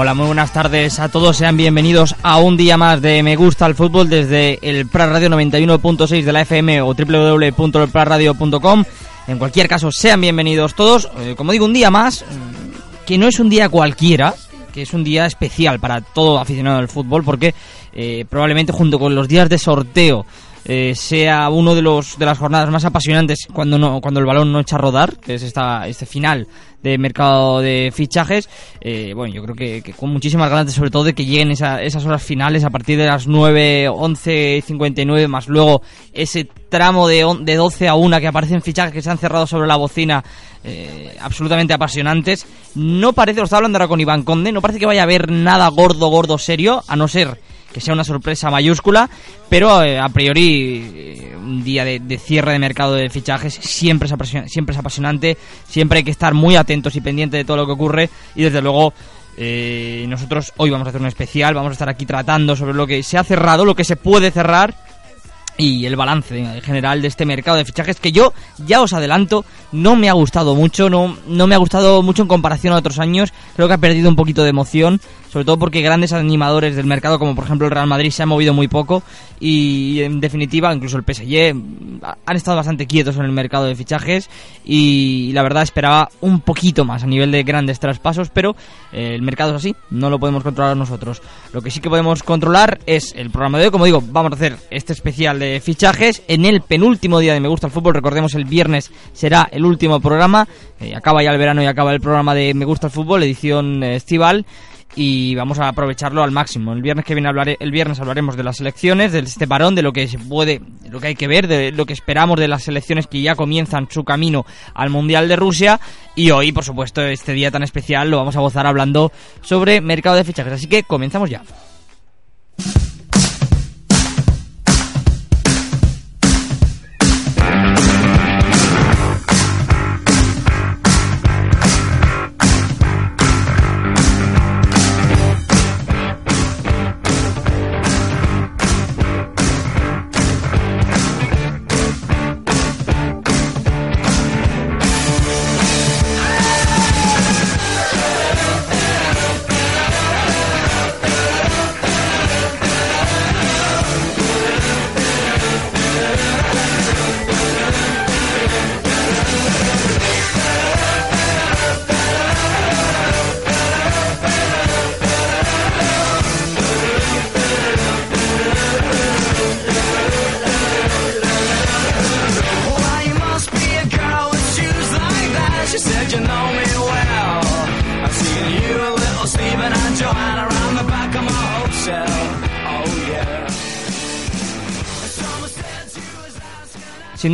Hola, muy buenas tardes a todos. Sean bienvenidos a un día más de Me Gusta el Fútbol desde el Prat Radio 91.6 de la FM o www.elpradradio.com. En cualquier caso, sean bienvenidos todos. Eh, como digo, un día más, mm, que no es un día cualquiera, que es un día especial para todo aficionado al fútbol, porque eh, probablemente junto con los días de sorteo eh, sea uno de los de las jornadas más apasionantes cuando no cuando el balón no echa a rodar que es esta este final de mercado de fichajes eh, bueno yo creo que, que, con muchísimas ganas sobre todo de que lleguen esa, esas horas finales a partir de las 9 11 59 más luego ese tramo de, de 12 a 1 que aparecen fichajes que se han cerrado sobre la bocina eh, absolutamente apasionantes. No parece lo estaba hablando ahora con Iván Conde no parece que vaya a haber nada gordo gordo serio a no ser que sea una sorpresa mayúscula, pero eh, a priori eh, un día de, cierre de mercado de fichajes siempre es, siempre es apasionante, siempre hay que estar muy atentos y pendientes de todo lo que ocurre y desde luego eh, nosotros hoy vamos a hacer un especial, vamos a estar aquí tratando sobre lo que se ha cerrado, lo que se puede cerrar y el balance en general de este mercado de fichajes que yo ya os adelanto no me ha gustado mucho no no me ha gustado mucho en comparación a otros años. Creo que ha perdido un poquito de emoción sobre todo porque grandes animadores del mercado como por ejemplo el Real Madrid se han movido muy poco. Y en definitiva incluso el PSG han estado bastante quietos en el mercado de fichajes. Y la verdad esperaba un poquito más a nivel de grandes traspasos pero eh, el mercado es así no lo podemos controlar nosotros. Lo que sí que podemos controlar es el programa de hoy. Como digo vamos a hacer este especial de fichajes. En el penúltimo día de Me Gusta el Fútbol recordemos el viernes será el último programa eh, acaba ya el verano y acaba el programa de Me Gusta el Fútbol edición eh, estival y vamos a aprovecharlo al máximo. El viernes que viene hablaré, el viernes hablaremos de las elecciones, de este parón, de lo que se puede, de lo que hay que ver, de lo que esperamos de las elecciones que ya comienzan su camino al Mundial de Rusia y hoy, por supuesto, este día tan especial lo vamos a gozar hablando sobre mercado de fichajes. Así que comenzamos ya.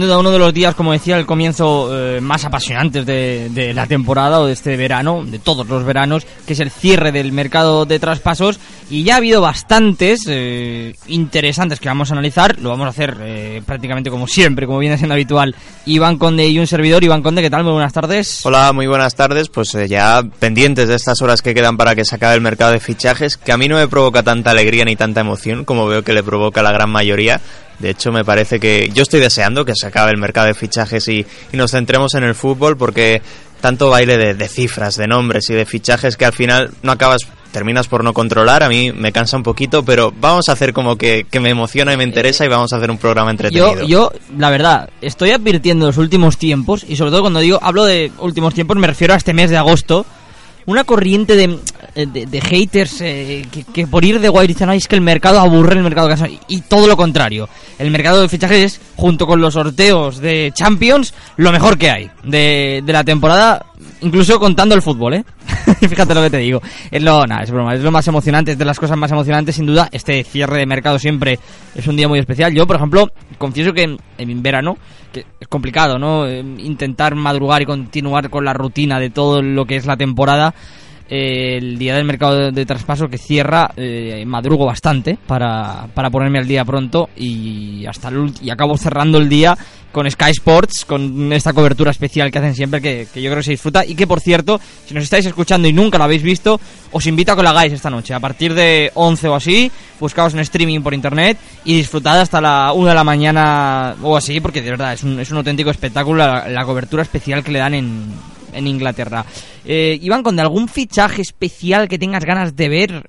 Duda uno de los días, como decía, el comienzo eh, más apasionantes de, de, la temporada o de este verano, de todos los veranos, que es el cierre del mercado de traspasos. Y ya ha habido bastantes eh, interesantes que vamos a analizar. Lo vamos a hacer eh, prácticamente como siempre, como viene siendo habitual. Iván Conde y un servidor. Iván Conde, ¿qué tal? Muy buenas tardes. Hola, muy buenas tardes. Pues eh, ya pendientes de estas horas que quedan para que se acabe el mercado de fichajes, que a mí no me provoca tanta alegría ni tanta emoción como veo que le provoca a la gran mayoría. De hecho, me parece que yo estoy deseando que se acabe el mercado de fichajes y, y nos centremos en el fútbol porque tanto baile de, de, cifras, de nombres y de fichajes que al final no acabas, terminas por no controlar. A mí me cansa un poquito, pero vamos a hacer como que, que me emociona y me interesa y vamos a hacer un programa entretenido. Yo, yo, la verdad, estoy advirtiendo en los últimos tiempos y sobre todo cuando digo, hablo de últimos tiempos, me refiero a este mes de agosto una corriente de, de, de haters eh, que, por ir de guay dicen es que el mercado aburre el mercado de casa y todo lo contrario. El mercado de fichajes es junto con los sorteos de Champions lo mejor que hay de, de la temporada incluso contando el fútbol eh fíjate lo que te digo. Es lo nada es broma es lo más emocionante es de las cosas más emocionantes sin duda. Este cierre de mercado siempre es un día muy especial. Yo por ejemplo confieso que en, en verano que es complicado no eh, intentar madrugar y continuar con la rutina de todo lo que es la temporada el día del mercado de, de traspaso que cierra eh, madrugo bastante para, para ponerme al día pronto y hasta el, y acabo cerrando el día con Sky Sports con esta cobertura especial que hacen siempre que, que, yo creo que se disfruta. Y que por cierto si nos estáis escuchando y nunca lo habéis visto os invito a que lo hagáis esta noche. A partir de 11 o así buscaos en streaming por internet y disfrutad hasta la 1 de la mañana o así porque de verdad es un, es un auténtico espectáculo la, la cobertura especial que le dan en, en Inglaterra Eh, Iván, con algún fichaje especial que tengas ganas de ver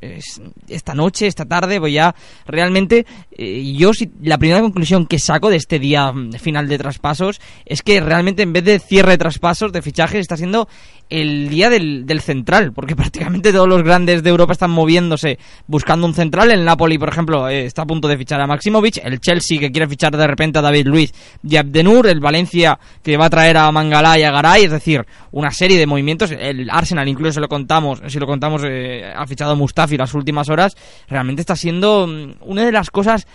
esta noche, esta tarde, voy ya realmente eh, yo la primera conclusión que saco de este día final de traspasos es que realmente en vez de cierre de traspasos, de fichajes, está siendo el día del, del, central, porque prácticamente todos los grandes de Europa están moviéndose buscando un central. El Napoli, por ejemplo, eh, está a punto de fichar a Maximovic. El Chelsea, que quiere fichar de repente a David Luiz y Abdenur. El Valencia, que va a traer a Mangala y a Garay. Es decir, una serie de movimientos. El Arsenal, incluso si lo contamos, si lo contamos, eh, ha fichado Mustafi las últimas horas. Realmente está siendo mm, una de las cosas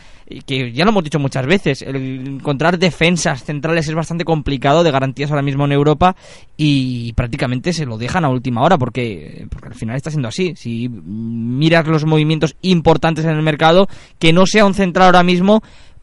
que ya lo hemos dicho muchas veces, el encontrar defensas centrales es bastante complicado de garantías ahora mismo en Europa y prácticamente se lo dejan a última hora porque, porque al final está siendo así. Si miras los movimientos importantes en el mercado, que no sea un central ahora mismo,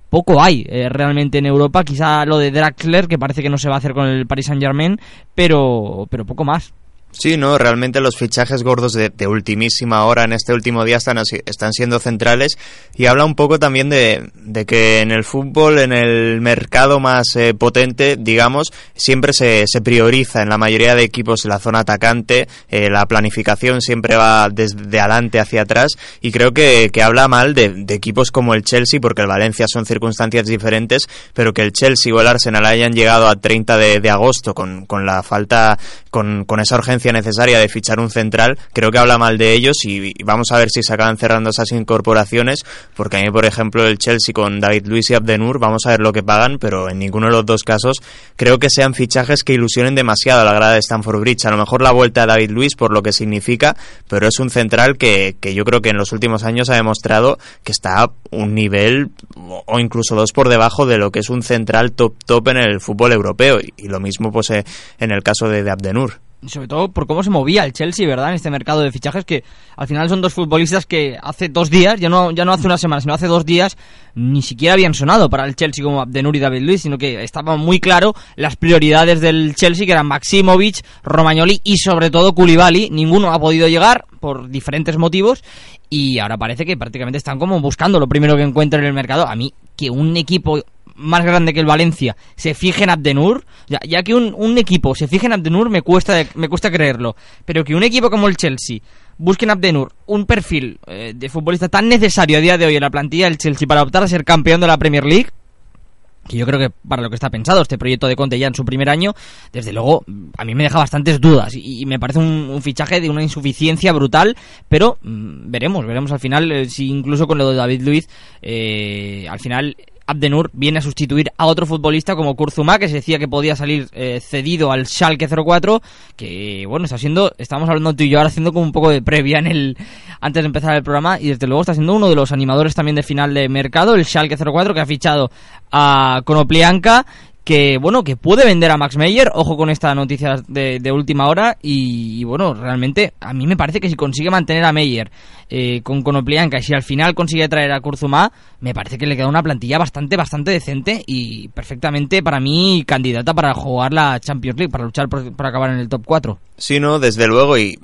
poco hay eh, realmente en Europa. Quizá lo de Draxler, que parece que no se va a hacer con el Paris Saint Germain, pero, pero poco más. Sí, no, realmente los fichajes gordos de, ultimísima hora en este último día están, están siendo centrales. Y habla un poco también de, que en el fútbol, en el mercado más eh, potente, digamos, siempre se, se, prioriza en la mayoría de equipos la zona atacante, eh, la planificación siempre va desde adelante hacia atrás. Y creo que, que habla mal de, equipos como el Chelsea, porque el Valencia son circunstancias diferentes, pero que el Chelsea o el Arsenal hayan llegado a 30 de, de agosto con, con la falta, con, con esa urgencia necesaria de fichar un central, creo que habla mal de ellos y, vamos a ver si se acaban cerrando esas incorporaciones, porque a mí, por ejemplo, el Chelsea con David Luis y Abdenur, vamos a ver lo que pagan, pero en ninguno de los dos casos creo que sean fichajes que ilusionen demasiado a la grada de Stanford Bridge. A lo mejor la vuelta a David Luis por lo que significa, pero es un central que, que yo creo que en los últimos años ha demostrado que está un nivel o incluso dos por debajo de lo que es un central top top en el fútbol europeo y, lo mismo pues eh, en el caso de, de Abdenur sobre todo por cómo se movía el Chelsea, ¿verdad? En este mercado de fichajes que al final son dos futbolistas que hace dos días, ya no, ya no hace una semana, sino hace dos días, ni siquiera habían sonado para el Chelsea como Abdenur y David Luiz, sino que estaba muy claro las prioridades del Chelsea, que eran Maximovic, Romagnoli y sobre todo Koulibaly. Ninguno ha podido llegar por diferentes motivos y ahora parece que prácticamente están como buscando lo primero que encuentren en el mercado. A mí, que un equipo más grande que el Valencia se fije en Abdenur, ya, que un, un, equipo se fije en Abdenur me cuesta, me cuesta creerlo, pero que un equipo como el Chelsea busque en Abdenur un perfil eh, de futbolista tan necesario a día de hoy en la plantilla del Chelsea para optar a ser campeón de la Premier League, que yo creo que para lo que está pensado este proyecto de Conte ya en su primer año, desde luego a mí me deja bastantes dudas y, me parece un, fichaje de una insuficiencia brutal, pero mm, veremos, veremos al final eh, si incluso con lo de David Luiz, eh, al final Abdenur viene a sustituir a otro futbolista como Kurzuma, que se decía que podía salir eh, cedido al Schalke 04, que bueno, está siendo, estamos hablando tú y yo ahora haciendo como un poco de previa en el antes de empezar el programa y desde luego está siendo uno de los animadores también de final de mercado, el Schalke 04 que ha fichado a Konoplianka que bueno, que puede vender a Max Meyer, ojo con esta noticia de, última hora, y, bueno, realmente a mí me parece que si consigue mantener a Meyer eh, con Konoplianka y si al final consigue traer a Kurzuma, me parece que le queda una plantilla bastante, bastante decente y perfectamente para mí candidata para jugar la Champions League, para luchar por, acabar en el top 4. Sí, no, desde luego, y,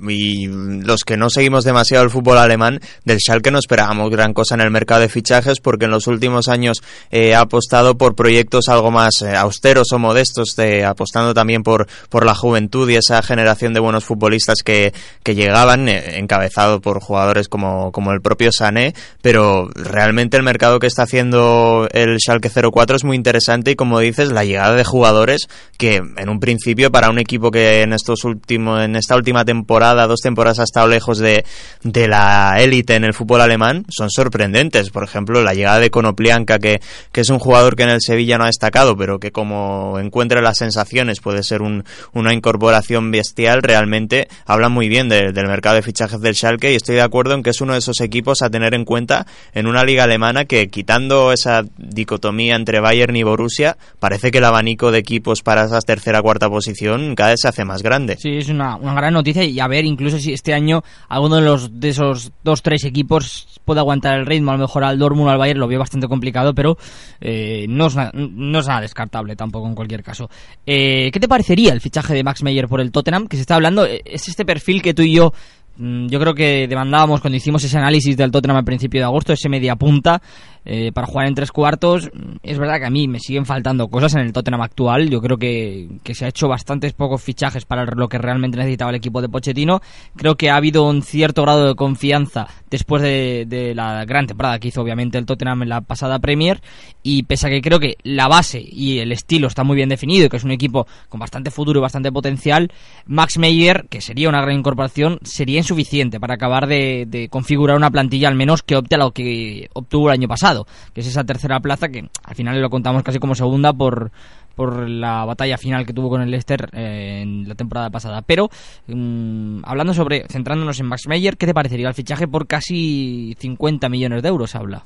los que no seguimos demasiado el fútbol alemán, del Schalke no esperábamos gran cosa en el mercado de fichajes porque en los últimos años eh, ha apostado por proyectos algo más eh, austeros o modestos, apostando también por, por la juventud y esa generación de buenos futbolistas que, que llegaban, encabezado por jugadores como, como el propio Sané, pero realmente el mercado que está haciendo el Schalke 04 es muy interesante y como dices, la llegada de jugadores que en un principio para un equipo que en estos últimos, en esta última temporada, dos temporadas ha estado lejos de, de la élite en el fútbol alemán, son sorprendentes. Por ejemplo, la llegada de Konoplianka, que, que es un jugador que en el Sevilla no ha destacado, pero que como encuentra las sensaciones puede ser un, una incorporación bestial, realmente habla muy bien del mercado de fichajes del Schalke y estoy de acuerdo en que es uno de esos equipos a tener en cuenta en una liga alemana que quitando esa dicotomía entre Bayern y Borussia, parece que el abanico de equipos para esa tercera cuarta posición cada vez se hace más grande. Sí, es una, una gran noticia y a ver incluso si este año alguno de los de esos dos tres equipos puede aguantar el ritmo, a lo mejor al Dortmund al Bayern lo veo bastante complicado, pero eh, no, es no es nada descartable tampoco en cualquier caso. Eh, ¿Qué te parecería el fichaje de Max Meyer por el Tottenham? Que se está hablando, eh, es este perfil que tú y yo Mm, yo creo que demandábamos cuando hicimos ese análisis del Tottenham al principio de agosto, ese media punta eh, para jugar en tres cuartos. Es verdad que a mí me siguen faltando cosas en el Tottenham actual. Yo creo que, que se ha hecho bastantes pocos fichajes para lo que realmente necesitaba el equipo de Pochettino. Creo que ha habido un cierto grado de confianza después de, de la gran temporada que hizo obviamente el Tottenham en la pasada Premier. Y pese a que creo que la base y el estilo está muy bien definido y que es un equipo con bastante futuro y bastante potencial, Max Meyer, que sería una gran incorporación, sería insuficiente para acabar de, configurar una plantilla al menos que opte a lo que obtuvo el año pasado, que es esa tercera plaza que al final lo contamos casi como segunda por por la batalla final que tuvo con el Leicester eh, en la temporada pasada. Pero mm, hablando sobre, centrándonos en Max Meyer, ¿qué te parecería el fichaje por casi 50 millones de euros? Habla.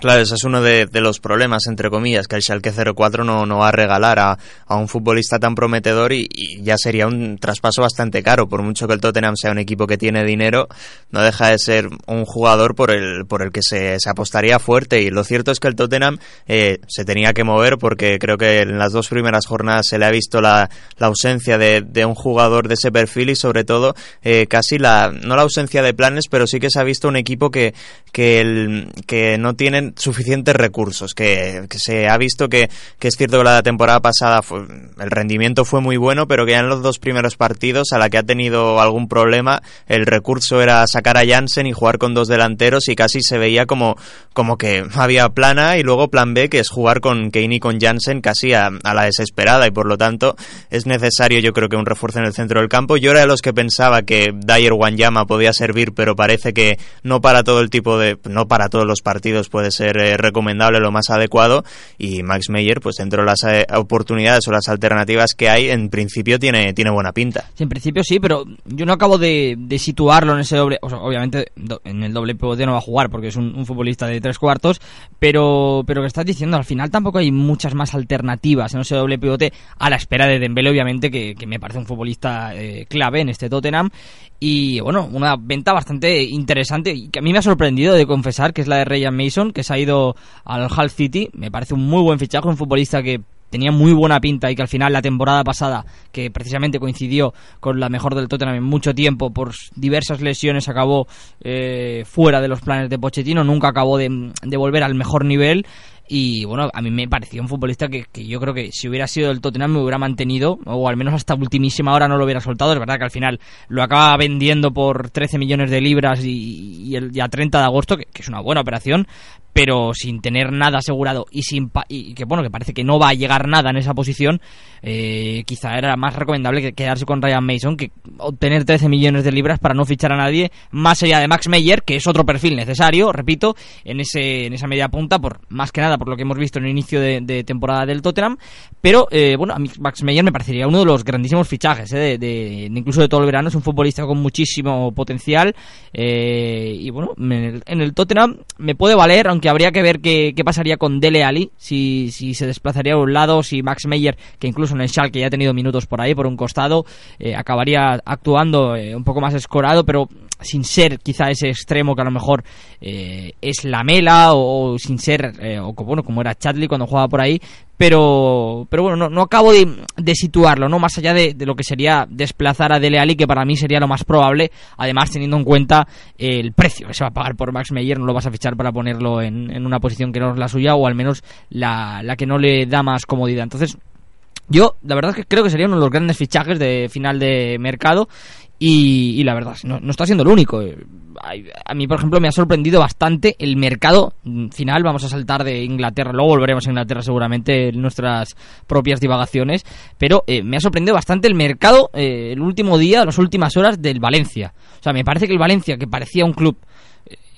Claro, ese es uno de, los problemas, entre comillas, que el Schalke 04 no, no va a regalar a, un futbolista tan prometedor y, ya sería un traspaso bastante caro. Por mucho que el Tottenham sea un equipo que tiene dinero, no deja de ser un jugador por el, por el que se, se apostaría fuerte. Y lo cierto es que el Tottenham eh, se tenía que mover porque creo que en las dos primeras jornadas se le ha visto la, la ausencia de, de, un jugador de ese perfil y sobre todo eh, casi la, no la ausencia de planes, pero sí que se ha visto un equipo que, que, el, que no suficientes recursos, que, se ha visto que, es cierto que la temporada pasada el rendimiento fue muy bueno, pero que ya en los dos primeros partidos, a la que ha tenido algún problema, el recurso era sacar a Jansen y jugar con dos delanteros y casi se veía como, como que había plan A y luego plan B, que es jugar con Kane y con Jansen casi a, la desesperada y por lo tanto es necesario yo creo que un refuerzo en el centro del campo. Yo era de los que pensaba que Dyer Wanyama podía servir, pero parece que no para todo el tipo de, no para todos los partidos puede ser eh, recomendable, lo más adecuado. Y Max Meyer, pues dentro de las eh, oportunidades o las alternativas que hay, en principio tiene, tiene buena pinta. en principio sí, pero yo no acabo de, situarlo en ese doble. obviamente en el doble pivote no va a jugar porque es un, futbolista de tres cuartos, pero, pero que estás diciendo, al final tampoco hay muchas más alternativas en ese doble pivote a la espera de Dembele, obviamente, que, me parece un futbolista eh, clave en este Tottenham y bueno, una venta bastante interesante y que a mí me ha sorprendido de confesar que es la de Ryan Mason, que se ha ido al Hull City. Me parece un muy buen fichaje, un futbolista que tenía muy buena pinta y que al final la temporada pasada, que precisamente coincidió con la mejor del Tottenham en mucho tiempo, por diversas lesiones acabó eh, fuera de los planes de Pochettino, nunca acabó de, volver al mejor nivel y bueno, a mí me pareció un futbolista que, yo creo que si hubiera sido el Tottenham me hubiera mantenido, o al menos hasta ultimísima hora no lo hubiera soltado. Es verdad que al final lo acaba vendiendo por 13 millones de libras y, el día 30 de agosto, que, es una buena operación, pero sin tener nada asegurado y sin y que bueno que parece que no va a llegar nada en esa posición eh, quizá era más recomendable que quedarse con Ryan Mason que obtener 13 millones de libras para no fichar a nadie más allá de Max Meyer que es otro perfil necesario repito en ese en esa media punta por más que nada por lo que hemos visto en el inicio de, temporada del Tottenham. Pero eh, bueno a mí Max Meyer me parecería uno de los grandísimos fichajes eh, de, incluso de todo el verano es un futbolista con muchísimo potencial y bueno en el Tottenham me puede valer aunque habría que ver qué, pasaría con Dele Ali, si, si se desplazaría a un lado, si Max Meyer, que incluso en el Schalke ya ha tenido minutos por ahí, por un costado, eh, acabaría actuando eh, un poco más escorado, pero sin ser quizá ese extremo que a lo mejor eh, es la mela o, sin ser, o bueno, como era Chadley cuando jugaba por ahí, pero pero bueno, no, acabo de, situarlo, ¿no? Más allá de, lo que sería desplazar a Dele Alli, que para mí sería lo más probable, además teniendo en cuenta el precio que se va a pagar por Max Meyer, no lo vas a fichar para ponerlo en, en una posición que no es la suya, o al menos la, la que no le da más comodidad. Entonces, yo, la verdad es que creo que sería uno de los grandes fichajes de final de mercado y, la verdad, no, no, está siendo el único. A mí, por ejemplo, me ha sorprendido bastante el mercado final. Vamos a saltar de Inglaterra, luego volveremos a Inglaterra seguramente en nuestras propias divagaciones. Pero eh, me ha sorprendido bastante el mercado eh, el último día, las últimas horas del Valencia. O sea, me parece que el Valencia, que parecía un club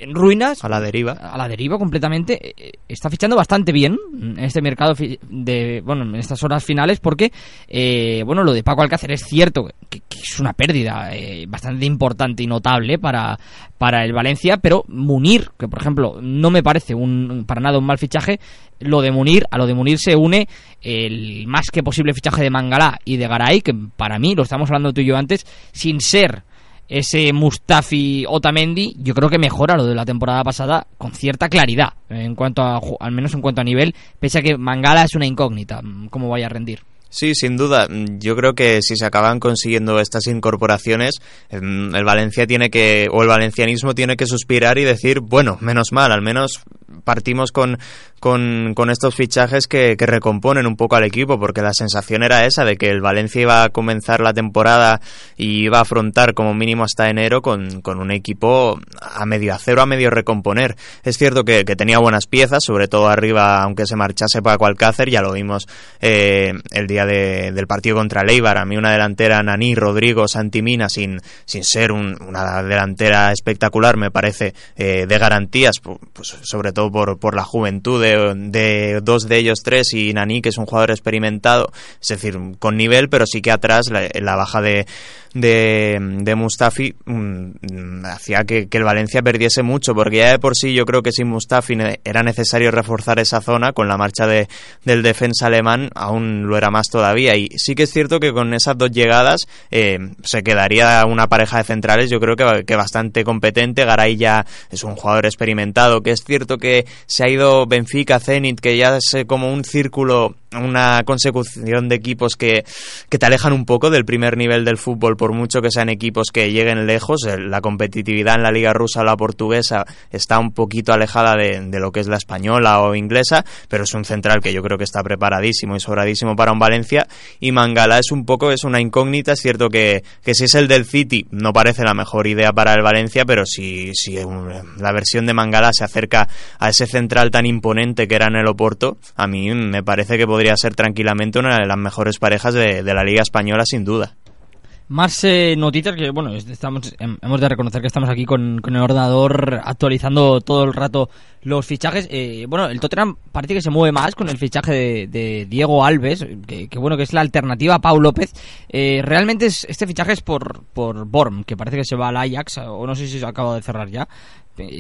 en ruinas. A la deriva. A la deriva completamente. Eh, eh, está fichando bastante bien en este mercado de, bueno, en estas horas finales porque, eh, bueno, lo de Paco Alcácer es cierto que, es una pérdida bastante importante y notable para, para el Valencia, pero Munir, que por ejemplo no me parece un, para nada un mal fichaje, lo de Munir, a lo de Munir se une el más que posible fichaje de Mangalá y de Garay, que para mí, lo estamos hablando tú y yo antes, sin ser ese Mustafi Otamendi, yo creo que mejora lo de la temporada pasada con cierta claridad, en cuanto a, al menos en cuanto a nivel, pese a que Mangala es una incógnita, cómo vaya a rendir. Sí, sin duda. Yo creo que si se acaban consiguiendo estas incorporaciones, em, el Valencia tiene que, o el valencianismo tiene que suspirar y decir, bueno, menos mal, al menos partimos con, con, con estos fichajes que, que, recomponen un poco al equipo, porque la sensación era esa de que el Valencia iba a comenzar la temporada y iba a afrontar como mínimo hasta enero con, con un equipo a medio acero, a medio recomponer. Es cierto que, que tenía buenas piezas, sobre todo arriba, aunque se marchase Paco Alcácer, ya lo vimos eh, el día de, del partido contra Leibar. A mí una delantera Naní, Rodrigo, Santimina, sin, sin ser un, una delantera espectacular, me parece eh, de garantías, pues, sobre todo por, por la juventud de, dos de ellos tres y Nani, que es un jugador experimentado, es decir, con nivel, pero sí que atrás la, baja de, de, Mustafi mmm, hacía que, que, el Valencia perdiese mucho, porque ya de por sí yo creo que sin Mustafi era necesario reforzar esa zona, con la marcha de, del defensa alemán aún lo era más todavía. Y sí que es cierto que con esas dos llegadas eh, se quedaría una pareja de centrales, yo creo que, que bastante competente. Garay ya es un jugador experimentado, que es cierto que se ha ido Benfica, Zenit, que ya es como un círculo una consecución de equipos que, que, te alejan un poco del primer nivel del fútbol, por mucho que sean equipos que lleguen lejos. La competitividad en la liga rusa o la portuguesa está un poquito alejada de, de, lo que es la española o inglesa, pero es un central que yo creo que está preparadísimo y sobradísimo para un Valencia. Y Mangala es un poco, es una incógnita. Es cierto que, que si es el del City, no parece la mejor idea para el Valencia, pero si, si la versión de Mangala se acerca a ese central tan imponente que era en el Oporto, a mí me parece que podría ser tranquilamente una de las mejores parejas de, la Liga Española, sin duda. Más eh, notitas que, bueno, estamos, hemos de reconocer que estamos aquí con, con, el ordenador actualizando todo el rato los fichajes. Eh, bueno, el Tottenham parece que se mueve más con el fichaje de, de Diego Alves, que, bueno, que es la alternativa a Pau López. Eh, realmente es, este fichaje es por, por Borm, que parece que se va al Ajax, o no sé si se acaba de cerrar ya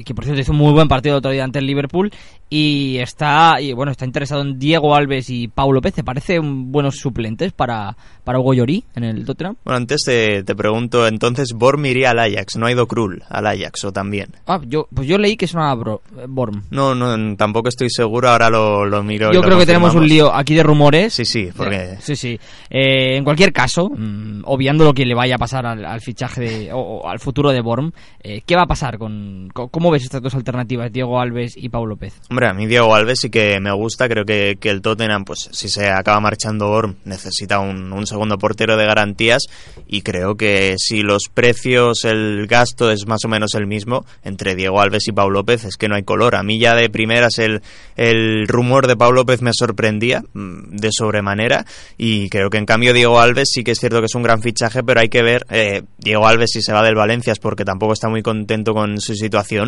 que por cierto hizo un muy buen partido otro día ante el Liverpool y está y bueno está interesado en Diego Alves y Paulo López ¿te parece un buenos suplentes para, para Hugo Llorí en el Tottenham? Bueno, antes te, te pregunto, entonces Borm iría al Ajax, no ha ido Krul al Ajax o también. Ah, yo, pues yo leí que es una bro, Borm. No, no, tampoco estoy seguro, ahora lo, lo miro. Yo creo que tenemos un lío aquí de rumores. Sí, sí, porque... Eh, sí, sí. Eh, en cualquier caso, mmm, obviando lo que le vaya a pasar al, al fichaje de, o, o, al futuro de Borm, eh, ¿qué va a pasar con, con, ¿Cómo ves estas dos alternativas, Diego Alves y Pau López? Hombre, a mí Diego Alves sí que me gusta, creo que, el Tottenham, pues si se acaba marchando Borm, necesita un, un segundo portero de garantías y creo que si los precios, el gasto es más o menos el mismo entre Diego Alves y Pau López, es que no hay color. A mí ya de primeras el, el rumor de Pau López me sorprendía mm, de sobremanera y creo que en cambio Diego Alves sí que es cierto que es un gran fichaje, pero hay que ver, eh, Diego Alves si se va del Valencia es porque tampoco está muy contento con su situación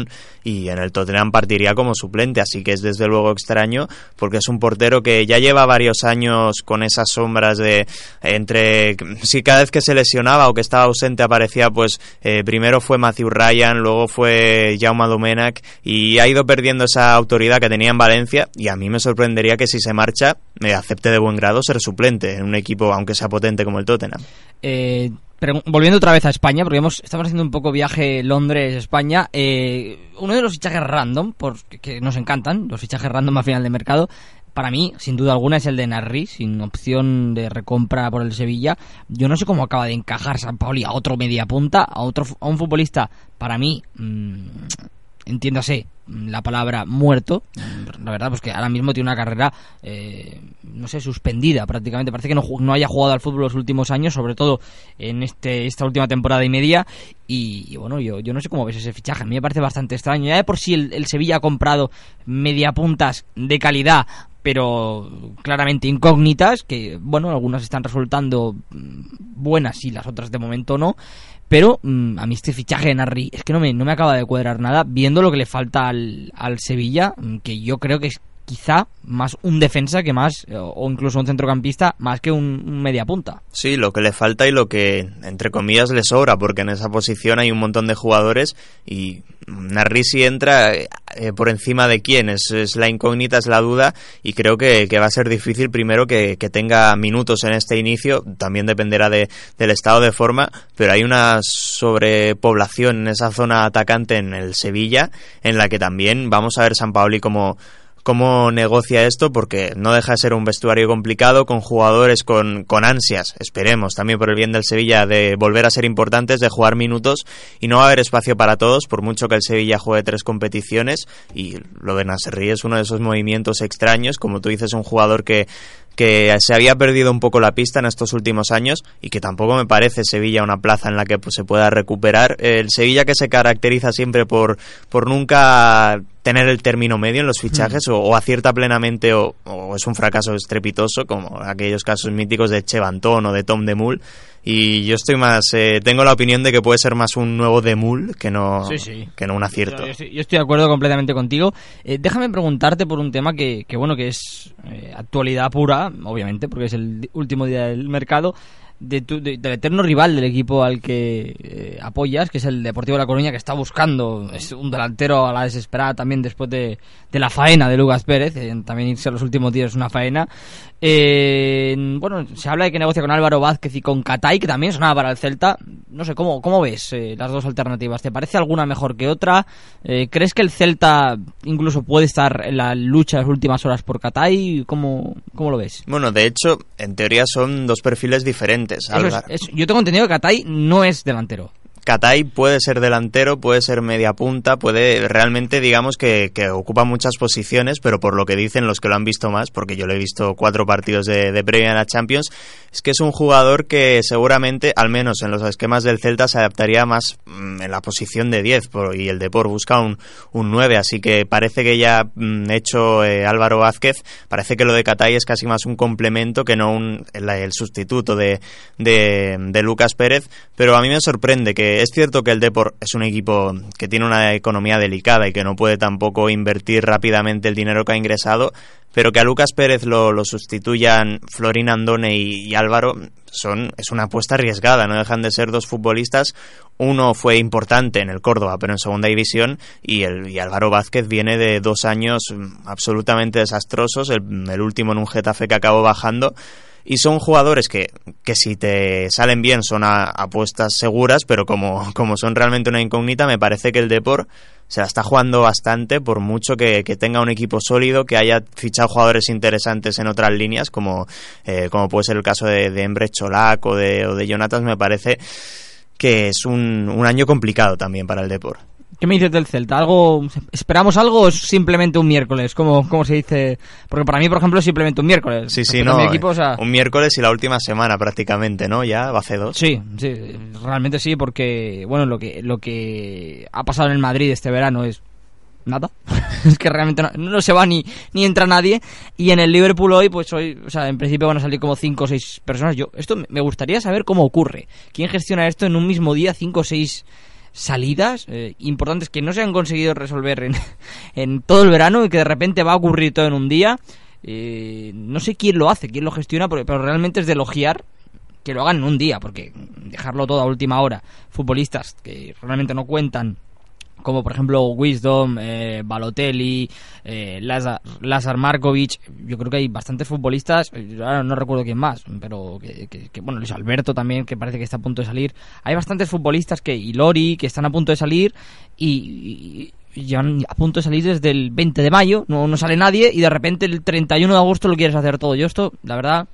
y en el Tottenham partiría como suplente, así que es desde luego extraño porque es un portero que ya lleva varios años con esas sombras de entre si cada vez que se lesionaba o que estaba ausente aparecía pues eh, primero fue Matthew Ryan, luego fue Jaume Domenac y ha ido perdiendo esa autoridad que tenía en Valencia y a mí me sorprendería que si se marcha me acepte de buen grado ser suplente en un equipo aunque sea potente como el Tottenham. Eh, volviendo otra vez a España, porque hemos, estamos haciendo un poco viaje Londres-España, eh, uno de los fichajes random, porque que nos encantan, los fichajes random a final de mercado, para mí, sin duda alguna, es el de Narri, sin opción de recompra por el Sevilla. Yo no sé cómo acaba de encajar San Pauli a otro media punta, a otro a un futbolista, para mí, mmm, entiéndase la palabra muerto, la verdad, pues que ahora mismo tiene una carrera, eh, no sé, suspendida prácticamente. Parece que no, no, haya jugado al fútbol los últimos años, sobre todo en este esta última temporada y media. Y, bueno, yo, yo no sé cómo ves ese fichaje. A mí me parece bastante extraño. Ya de por sí el, el Sevilla ha comprado media puntas de calidad pero claramente incógnitas, que bueno, algunas están resultando buenas y las otras de momento no. Pero mmm, a mí este fichaje de Narri es que no me, no me acaba de cuadrar nada, viendo lo que le falta al, al Sevilla, que yo creo que es quizá más un defensa que más, o incluso un centrocampista, más que un, un media punta. Sí, lo que le falta y lo que, entre comillas, le sobra, porque en esa posición hay un montón de jugadores y Narrisi entra eh, por encima de quién, es, es, la incógnita, es la duda, y creo que, que va a ser difícil primero que, que, tenga minutos en este inicio, también dependerá de, del estado de forma, pero hay una sobrepoblación en esa zona atacante en el Sevilla, en la que también vamos a ver San Paoli como cómo negocia esto, porque no deja de ser un vestuario complicado, con jugadores con, con ansias, esperemos, también por el bien del Sevilla, de volver a ser importantes, de jugar minutos, y no va a haber espacio para todos, por mucho que el Sevilla juegue tres competiciones, y lo de Nasserri es uno de esos movimientos extraños, como tú dices, un jugador que que se había perdido un poco la pista en estos últimos años y que tampoco me parece Sevilla una plaza en la que pues, se pueda recuperar. El Sevilla que se caracteriza siempre por, por nunca tener el término medio en los fichajes hmm. o, acierta plenamente o, es un fracaso estrepitoso como aquellos casos míticos de Chevantón o de Tom de Mul y yo estoy más eh, tengo la opinión de que puede ser más un nuevo de Mul que no que no un acierto. Yo, estoy, de acuerdo completamente contigo. Eh, déjame preguntarte por un tema que, que bueno que es eh, actualidad pura obviamente porque es el último día del mercado de del eterno rival del equipo al que eh, apoyas, que es el Deportivo de La Coruña, que está buscando es un delantero a la desesperada también después de, de la faena de Lucas Pérez, eh, también irse a los últimos días es una faena. Eh, bueno, se habla de que negocia con Álvaro Vázquez y con Catay, que también sonaba para el Celta. No sé, ¿cómo, cómo ves las dos alternativas? ¿Te parece alguna mejor que otra? ¿Crees que el Celta incluso puede estar en la lucha las últimas horas por Catay? ¿Cómo, ¿Cómo lo ves? Bueno, de hecho, en teoría son dos perfiles diferentes yo tengo entendido que Catay no es delantero. Catay puede ser delantero, puede ser media punta, puede realmente, digamos, que, ocupa muchas posiciones, pero por lo que dicen los que lo han visto más, porque yo lo he visto cuatro partidos de, de previa en la Champions, es que es un jugador que seguramente, al menos en los esquemas del Celta, se adaptaría más mm, en la posición de 10 y el Depor busca un, un 9, así que parece que ya mm, hecho eh, Álvaro Vázquez, parece que lo de Catay es casi más un complemento que no un, el, sustituto de, de, de Lucas Pérez, pero a mí me sorprende que es cierto que el Depor es un equipo que tiene una economía delicada y que no puede tampoco invertir rápidamente el dinero que ha ingresado, pero que a Lucas Pérez lo, sustituyan Florín Andone y, Álvaro son es una apuesta arriesgada, no dejan de ser dos futbolistas. Uno fue importante en el Córdoba, pero en segunda división, y, el, y Álvaro Vázquez viene de dos años absolutamente desastrosos, el, el último en un Getafe que acabó bajando y son jugadores que, que si te salen bien son apuestas seguras, pero como, como son realmente una incógnita, me parece que el Depor se la está jugando bastante, por mucho que, tenga un equipo sólido, que haya fichado jugadores interesantes en otras líneas, como, eh, como puede ser el caso de, de Embre Cholac o de, o de Jonatas, me parece que es un, un año complicado también para el Depor. ¿Qué me dices del Celta? ¿Algo, ¿Esperamos algo o es simplemente un miércoles? ¿Cómo, cómo se dice? Porque para mí, por ejemplo, es simplemente un miércoles. Sí, sí, no. Un miércoles y la última semana prácticamente, ¿no? Ya va hace dos. Sí, sí, realmente sí, porque, bueno, lo que, lo que ha pasado en el Madrid este verano es nada. es que realmente no, se va ni, ni entra nadie. Y en el Liverpool hoy, pues hoy, o sea, en principio van a salir como 5 o 6 personas. Yo, esto me gustaría saber cómo ocurre. ¿Quién gestiona esto en un mismo día, 5 o 6 salidas eh, importantes que no se han conseguido resolver en, en, todo el verano y que de repente va a ocurrir todo en un día. Eh, no sé quién lo hace, quién lo gestiona, pero, pero realmente es de elogiar que lo hagan en un día, porque dejarlo todo a última hora, futbolistas que realmente no cuentan como por ejemplo Wisdom, eh, Balotelli, eh, Lazar, Markovic. Yo creo que hay bastantes futbolistas, ahora no recuerdo quién más, pero que, bueno, Luis Alberto también, que parece que está a punto de salir. Hay bastantes futbolistas que, y Lori, que están a punto de salir y, y a punto de salir desde el 20 de mayo, no, no sale nadie y de repente el 31 de agosto lo quieres hacer todo. Yo esto, la verdad,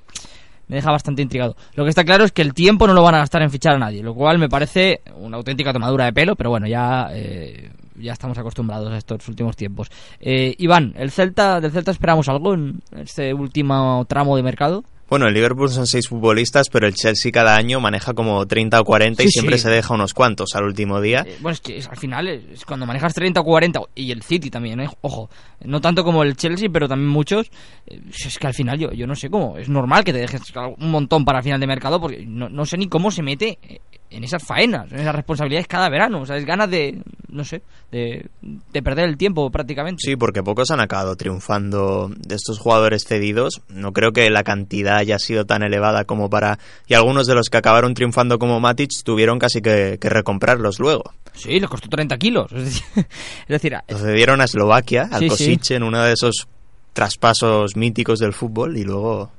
me deja bastante intrigado. Lo que está claro es que el tiempo no lo van a gastar en fichar a nadie, lo cual me parece una auténtica tomadura de pelo, pero bueno, ya, eh, ya estamos acostumbrados a estos últimos tiempos. Eh, Iván, ¿el Celta, ¿del Celta esperamos algo en este último tramo de mercado? Bueno, el Liverpool son seis futbolistas, pero el Chelsea cada año maneja como 30 o 40 y siempre se deja unos cuantos al último día. Eh, bueno, es que al final, es cuando manejas 30 o 40, y el City también, ¿eh? ojo, no tanto como el Chelsea, pero también muchos, eh, es que al final yo, yo no sé cómo, es normal que te dejes un montón para final de mercado, porque no, no sé ni cómo se mete en esas faenas, en esas responsabilidades cada verano. O sea, es ganas de, no sé, de, perder el tiempo prácticamente. Sí, porque pocos han acabado triunfando de estos jugadores cedidos. No creo que la cantidad haya sido tan elevada como para... Y algunos de los que acabaron triunfando como Matic tuvieron casi que, recomprarlos luego. Sí, les costó 30 kilos. Es decir, lo cedieron a Eslovaquia, al Kosice, en uno de esos traspasos míticos del fútbol y luego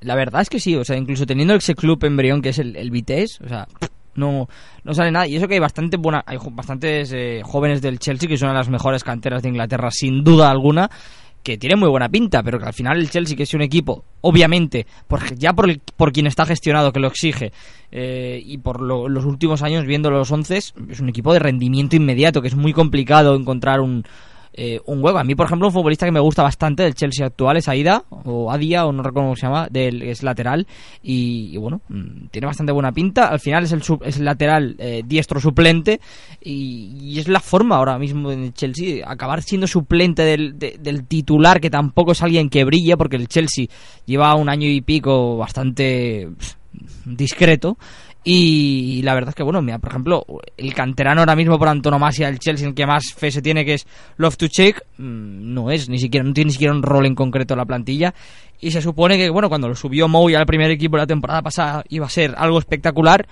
la, verdad es que sí, o sea, incluso teniendo ese club embrión que es el, el Vitesse, o sea, no, no sale nada. Y eso que hay bastante buena, hay bastantes eh, jóvenes del Chelsea que son las mejores canteras de Inglaterra, sin duda alguna, que tiene muy buena pinta, pero que al final el Chelsea, que es un equipo, obviamente, por, ya por, por quien está gestionado, que lo exige, eh, y por los últimos años viendo los once, es un equipo de rendimiento inmediato, que es muy complicado encontrar un, eh, un huevo. A mí, por ejemplo, un futbolista que me gusta bastante del Chelsea actual es Aida, o Adia, o no recuerdo cómo se llama, del, es lateral, y, bueno, mm, tiene bastante buena pinta. Al final es el, es el lateral eh, diestro suplente, y, es la forma ahora mismo en el Chelsea, acabar siendo suplente del, del titular, que tampoco es alguien que brille, porque el Chelsea lleva un año y pico bastante discreto y la verdad es que, bueno, mira, por ejemplo, el canterano ahora mismo por antonomasia del Chelsea, el que más fe se tiene, que es Love to Check, mm, no es, ni siquiera, no tiene ni siquiera un rol en concreto en la plantilla. Y se supone que, bueno, cuando lo subió Moui al primer equipo la temporada pasada iba a ser algo espectacular.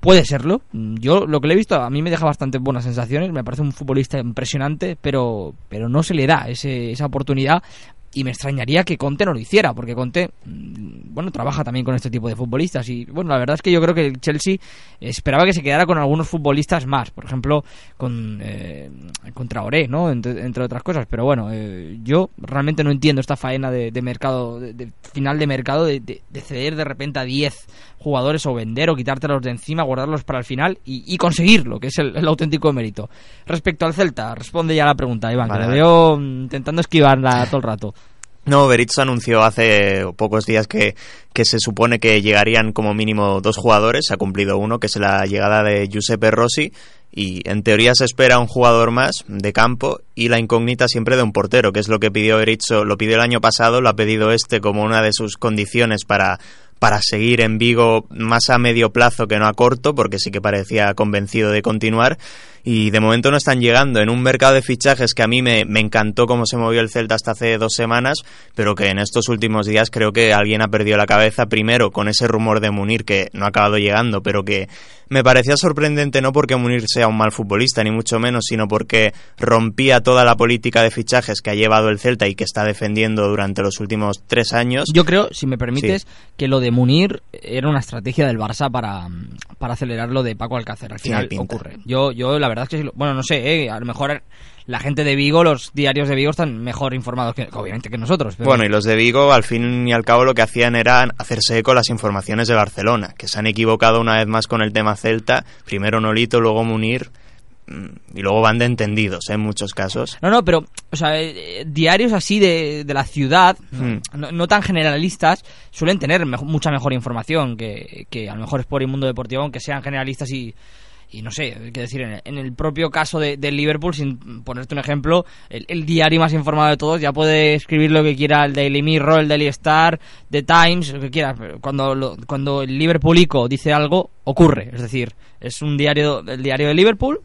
Puede serlo. Yo lo que le he visto a mí me deja bastante buenas sensaciones. Me parece un futbolista impresionante, pero, pero no se le da ese, esa oportunidad y me extrañaría que Conte no lo hiciera, porque Conte, mm, bueno, trabaja también con este tipo de futbolistas y, bueno, la verdad es que yo creo que el Chelsea esperaba que se quedara con algunos futbolistas más, por ejemplo, con, eh, contra Traoré, ¿no? Entre, otras cosas, pero bueno, eh, yo realmente no entiendo esta faena de, mercado, de, final de mercado, de, ceder de repente a 10 jugadores o vender o quitártelos de encima, guardarlos para el final y, conseguirlo, que es el, auténtico mérito. Respecto al Celta, responde ya la pregunta, Iván, que lo veo mm, intentando esquivarla todo el rato. No, Beritz anunció hace pocos días que, que, se supone que llegarían como mínimo dos jugadores, se ha cumplido uno, que es la llegada de Giuseppe Rossi, y en teoría se espera un jugador más de campo y la incógnita siempre de un portero, que es lo que pidió Berizzo, lo pidió el año pasado, lo ha pedido este como una de sus condiciones para para seguir en Vigo más a medio plazo que no a corto, porque sí que parecía convencido de continuar. Y de momento no están llegando en un mercado de fichajes que a mí me, me encantó cómo se movió el Celta hasta hace dos semanas, pero que en estos últimos días creo que alguien ha perdido la cabeza, primero con ese rumor de Munir que no ha acabado llegando, pero que me parecía sorprendente no porque Munir sea un mal futbolista, ni mucho menos, sino porque rompía toda la política de fichajes que ha llevado el Celta y que está defendiendo durante los últimos tres años. Yo creo, si me permites, que lo de Munir era una estrategia del Barça para, para acelerar lo de Paco Alcácer. Al final ocurre. Yo, yo la verdad es que, bueno, no sé, eh, a lo mejor la gente de Vigo, los diarios de Vigo están mejor informados que obviamente que nosotros. Bueno, y los de Vigo al fin y al cabo lo que hacían era hacerse eco las informaciones de Barcelona, que se han equivocado una vez más con el tema Celta, primero Nolito, luego Munir mm, y luego van de entendidos ¿eh? en muchos casos. No, no, pero o sea, eh, diarios así de, de la ciudad, hmm. no, tan generalistas, suelen tener mucha mejor información que, que a lo mejor es por el mundo deportivo, aunque sean generalistas y y no sé, qué decir, en, el propio caso de, del Liverpool, sin ponerte un ejemplo, el, diario más informado de todos ya puede escribir lo que quiera el Daily Mirror, el Daily Star, The Times, lo que quiera. Cuando, cuando el Liverpoolico dice algo, ocurre. Es decir, es un diario, el diario de Liverpool,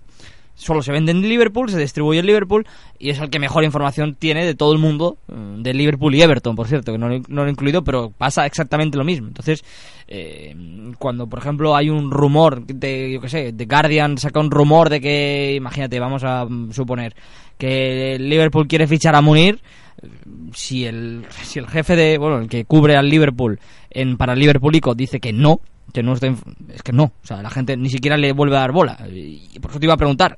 solo se vende en Liverpool, se distribuye en Liverpool y es el que mejor información tiene de todo el mundo, mm, de Liverpool y Everton, por cierto, que no, lo he incluido, pero pasa exactamente lo mismo. Entonces, eh, cuando por ejemplo hay un rumor de, yo qué sé, de Guardian saca un rumor de que, imagínate, vamos a mm, suponer que Liverpool quiere fichar a Munir, si el, si el jefe de, bueno, el que cubre al Liverpool en, para Liverpoolico dice que no, que no es que no, o sea, la gente ni siquiera le vuelve a dar bola. Y por eso te iba a preguntar,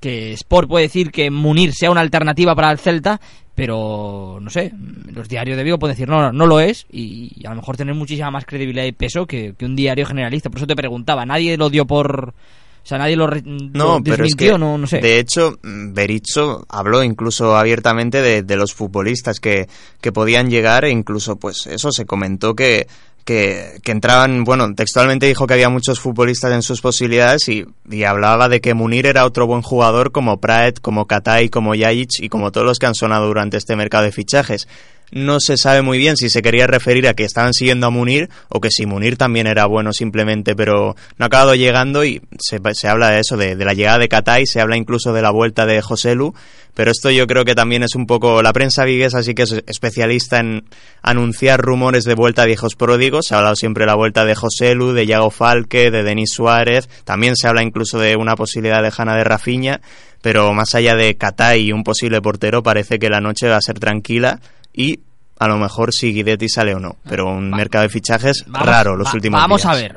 que Sport puede decir que Munir sea una alternativa para el Celta, pero no sé, los diarios de Vigo pueden decir no, no, no lo es y, a lo mejor tener muchísima más credibilidad y peso que, un diario generalista. Por eso te preguntaba, nadie lo dio por... O sea, nadie lo, no, pero es que, no, no sé. De hecho, Berizzo habló incluso abiertamente de, de los futbolistas que, que podían llegar e incluso, pues eso, se comentó que que, que, entraban, bueno, textualmente dijo que había muchos futbolistas en sus posibilidades y, y, hablaba de que Munir era otro buen jugador como Praet, como Katay, como Jajic y como todos los que han sonado durante este mercado de fichajes no se sabe muy bien si se quería referir a que estaban siguiendo a Munir o que si Munir también era bueno simplemente, pero no ha acabado llegando y se, se habla de eso, de, la llegada de Katay, se habla incluso de la vuelta de Joselu, pero esto yo creo que también es un poco la prensa viguesa, así que es especialista en anunciar rumores de vuelta de viejos pródigos, se ha hablado siempre de la vuelta de Joselu, de Yago Falque, de Denis Suárez, también se habla incluso de una posibilidad lejana de Rafiña, pero más allá de Katay y un posible portero, parece que la noche va a ser tranquila y a lo mejor si Guidetti sale o no. Pero un mercado de fichajes raro los últimos vamos a ver,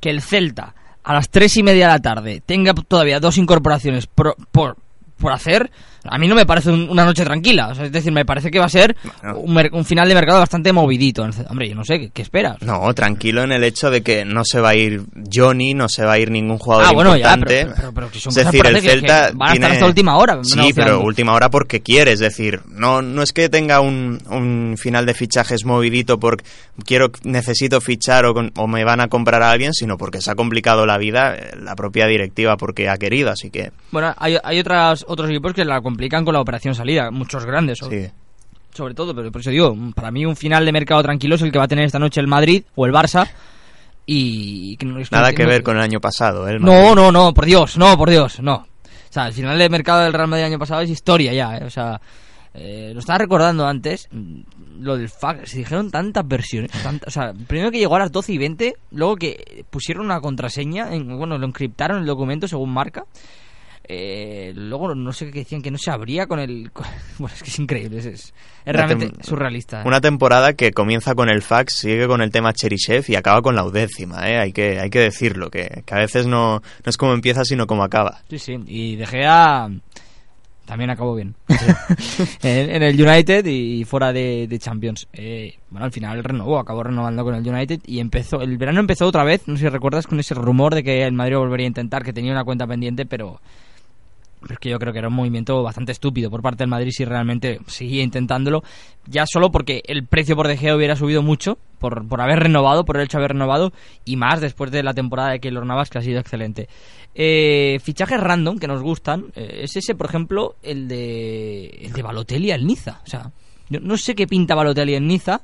que el Celta a las tres y media de la tarde tenga todavía dos incorporaciones por, por, hacer, A mí no me parece un- una noche tranquila. O sea, es decir, me parece que va a ser un, un final de mercado bastante movidito. Hombre, yo no sé, ¿qué, qué esperas? No, tranquilo en el hecho de que no se va a ir Johnny, no se va a ir ningún jugador Ah, bueno, ya, importante. pero- pero- pero que son es decir, el Celta van a estar hasta última hora Sí, pero última hora porque quiere, es decir, no no es que tenga un, un final de fichajes movidito porque quiero necesito fichar o, con- o me van a comprar a alguien, sino porque se ha complicado la vida eh, la propia directiva porque ha querido, así que Bueno, hay, hay otras, otros equipos que la complican con la operación salida. Muchos grandes, sobre, sí. sobre todo. Pero por eso digo, para mí un final de mercado tranquilo es el que va a tener esta noche el Madrid o el Barça. Y que no- Nada que ver con el año pasado, ¿eh? el No, no, no, por Dios, no, por Dios, no. O sea, el final de mercado del Real Madrid el año pasado es historia ya, ¿eh? O sea, eh, lo estaba recordando antes, lo del fax, se dijeron tantas versiones, tanta- o sea, primero que llegó a las 12 y 20, luego que pusieron una contraseña, en- bueno, lo encriptaron el documento según marca, eh, luego no sé qué decían, que no se abría con el... con- bueno, es que es increíble, es, es, realmente surrealista. ¿eh? Una temporada que comienza con el fax, sigue con el tema Cheryshev y acaba con la undécima, ¿eh? hay, que, hay que decirlo, que, que a veces no, no es como empieza sino como acaba. Sí, sí, y De Gea también acabó bien en, en el United y fuera de, de Champions. Eh, bueno, al final renovó, acabó renovando con el United y empezó, el verano empezó otra vez, no sé si recuerdas, con ese rumor de que el Madrid volvería a intentar, que tenía una cuenta pendiente, pero pero es que yo creo que era un movimiento bastante estúpido por parte del Madrid si realmente seguía intentándolo, ya solo porque el precio por De Gea hubiera subido mucho por, por haber renovado, por el hecho de haber renovado, y más después de la temporada de Keylor Navas, que ha sido excelente. Eh, fichajes random que nos gustan, eh, es ese, por ejemplo, el de, el de Balotelli al Niza. O sea, yo no sé qué pinta Balotelli en Niza,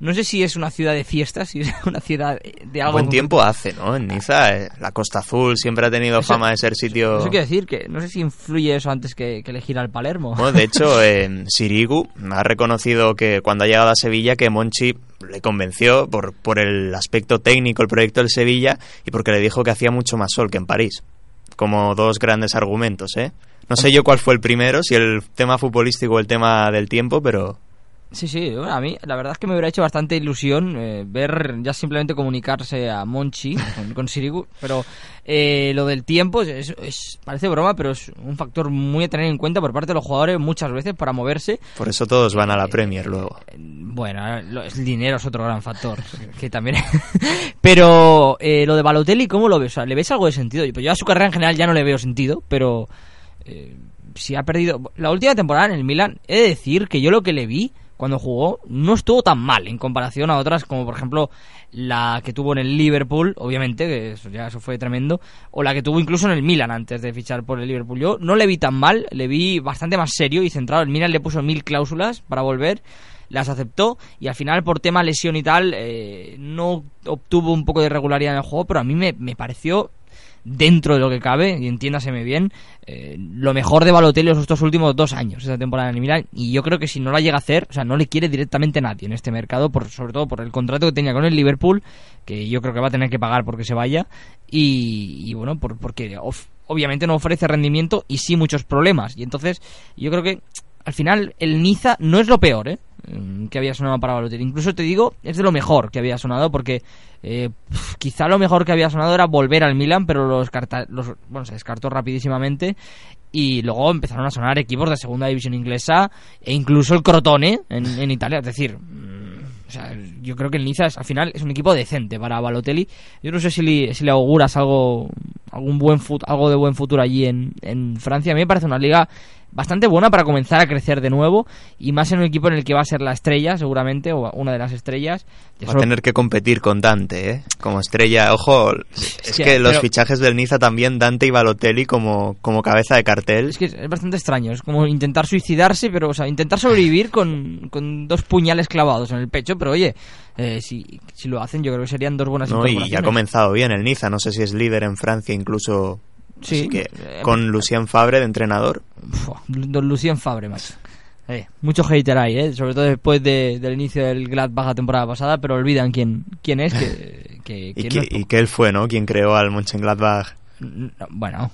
no sé si es una ciudad de fiestas, si es una ciudad de algo... Buen tiempo hace, ¿no? En Niza, eh, la Costa Azul siempre ha tenido Eso- fama de ser sitio... Eso quiere decir que no sé si influye eso antes que, que elegir al Palermo. Bueno, de hecho, eh, Sirigu ha reconocido que cuando ha llegado a Sevilla que Monchi le convenció por, por el aspecto técnico, el proyecto del Sevilla, y porque le dijo que hacía mucho más sol que en París. Como dos grandes argumentos, ¿eh? No sé yo cuál fue el primero, si el tema futbolístico o el tema del tiempo, pero Sí, sí, bueno, a mí la verdad es que me hubiera hecho bastante ilusión eh, ver ya simplemente comunicarse a Monchi con, con Sirigu, pero eh, lo del tiempo es, es- parece broma, pero es un factor muy a tener en cuenta por parte de los jugadores muchas veces para moverse. por eso todos van a la Premier luego. Eh, Bueno, lo- el dinero es otro gran factor, que también. pero eh, lo de Balotelli, ¿cómo lo ves? O sea, ¿le ves algo de sentido? Pues yo a su carrera en general ya no le veo sentido, pero eh, si ha perdido la última temporada en el Milan, he de decir que yo lo que le vi cuando jugó no estuvo tan mal en comparación a otras como por ejemplo la que tuvo en el Liverpool, obviamente, que eso ya eso fue tremendo, o la que tuvo incluso en el Milan antes de fichar por el Liverpool. Yo no le vi tan mal, le vi bastante más serio y centrado. El Milan le puso mil cláusulas para volver, las aceptó y al final por tema lesión y tal eh, no obtuvo un poco de regularidad en el juego, pero a mí me, me pareció dentro de lo que cabe, y entiéndaseme bien, eh, lo mejor de Balotelli estos últimos dos años, esta temporada en el y yo creo que si no la llega a hacer, o sea, no le quiere directamente nadie en este mercado, por, sobre todo por el contrato que tenía con el Liverpool, que yo creo que va a tener que pagar porque se vaya, y, y bueno, por, porque of- obviamente no ofrece rendimiento y sí muchos problemas, y entonces yo creo que al final el Niza no es lo peor, ¿eh? Mm, que había sonado para Balotelli. Incluso te digo, es de lo mejor que había sonado porque eh, quizá lo mejor que había sonado era volver al Milan, pero lo descarta- los- bueno, se descartó rapidísimamente y luego empezaron a sonar equipos de segunda división inglesa e incluso el Crotone en, en Italia. Es decir, mm, o sea, yo creo que el Niza es- al final es un equipo decente para Balotelli. Yo no sé si le, si le auguras algo, algún buen fut- algo de buen futuro allí en, en Francia. A mí me parece una liga bastante buena para comenzar a crecer de nuevo y más en un equipo en el que va a ser la estrella seguramente o una de las estrellas. Ya Va a tener que competir con Dante, ¿eh? Como estrella. Ojo, es que- los fichajes del Niza también, Dante y Balotelli como, como cabeza de cartel. Es que es, bastante extraño, es como intentar suicidarse, pero, o sea, intentar sobrevivir con, con dos puñales clavados en el pecho, pero oye, eh, si, si lo hacen yo creo que serían dos buenas ¿no? Y ha comenzado bien el Niza, no sé si es líder en Francia incluso. Sí, Así que eh, con Lucien Fabre de entrenador. Fua, Don Lucien Fabre, macho. Eh, mucho hater ahí, ¿eh? sobre todo después de- del inicio del Gladbach la temporada pasada, pero olvidan quién, quién es, que, que- que que, no es y que él fue, ¿no? Quien creó al Mönchengladbach. no, bueno,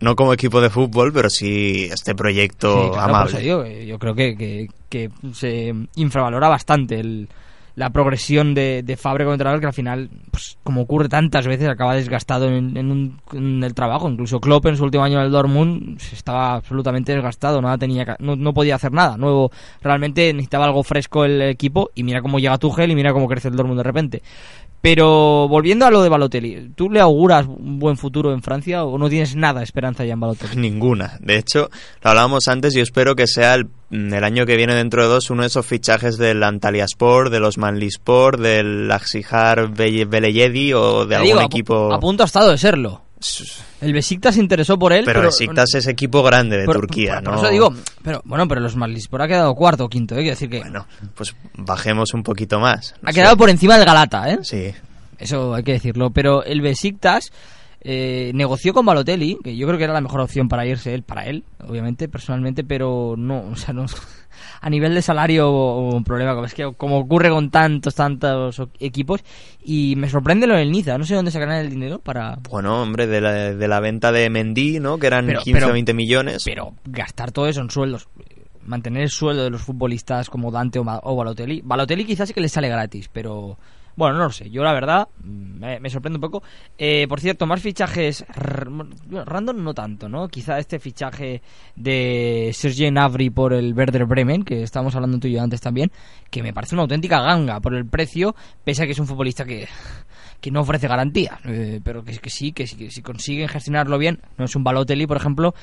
No como equipo de fútbol, pero sí este proyecto Sí, claro, amable. eso digo, eh, yo creo que, que se infravalora bastante el, la progresión de, de Fabre como entrenador que al final, pues, como ocurre tantas veces, acaba desgastado en, en, el trabajo. Incluso Klopp en su último año en el Dortmund estaba absolutamente desgastado, nada tenía, no, no podía hacer nada nuevo. Realmente necesitaba algo fresco el equipo y mira cómo llega Tuchel y mira cómo crece el Dortmund de repente. Pero volviendo a lo de Balotelli, ¿tú le auguras un buen futuro en Francia o no tienes nada de esperanza ya en Balotelli? Ninguna. De hecho, lo hablábamos antes y espero que sea el, año que viene dentro de dos uno de esos fichajes del Antalya Sport, del Osmanli Sport, del Axijar Beleyedi o de algún equipo... A punto ha estado de serlo. El Besiktas se interesó por él. Pero, pero Besiktas es equipo grande de Turquía, ¿no? Por eso digo, pero bueno, pero los Malispor ha quedado cuarto o quinto, ¿eh? Quiero decir que. Bueno, pues bajemos un poquito más. ha quedado por encima del Galata, ¿eh? Sí. Eso hay que decirlo. Pero el Besiktas eh, negoció con Balotelli, que yo creo que era la mejor opción para irse él, para él, obviamente, personalmente, pero no, o sea, no a nivel de salario un problema, es que como ocurre con tantos, tantos equipos, y me sorprende lo del Niza, no sé dónde sacarán el dinero para... Bueno, hombre, de la, de la venta de Mendy, ¿no? Que eran 15 o 20 millones. Pero gastar todo eso en sueldos, mantener el sueldo de los futbolistas como Dante o, o Balotelli, Balotelli quizás sí que le sale gratis, pero bueno, no lo sé. Yo la verdad me, sorprende un poco. Eh, por cierto, más fichajes random no tanto, ¿no? Quizá este fichaje de Sergei Navri por el Werder Bremen, que estábamos hablando tú y yo antes también, que me parece una auténtica ganga por el precio, pese a que es un futbolista que que no ofrece garantía, eh, pero que, que, sí, que, si consiguen gestionarlo bien, no es un Balotelli, por ejemplo,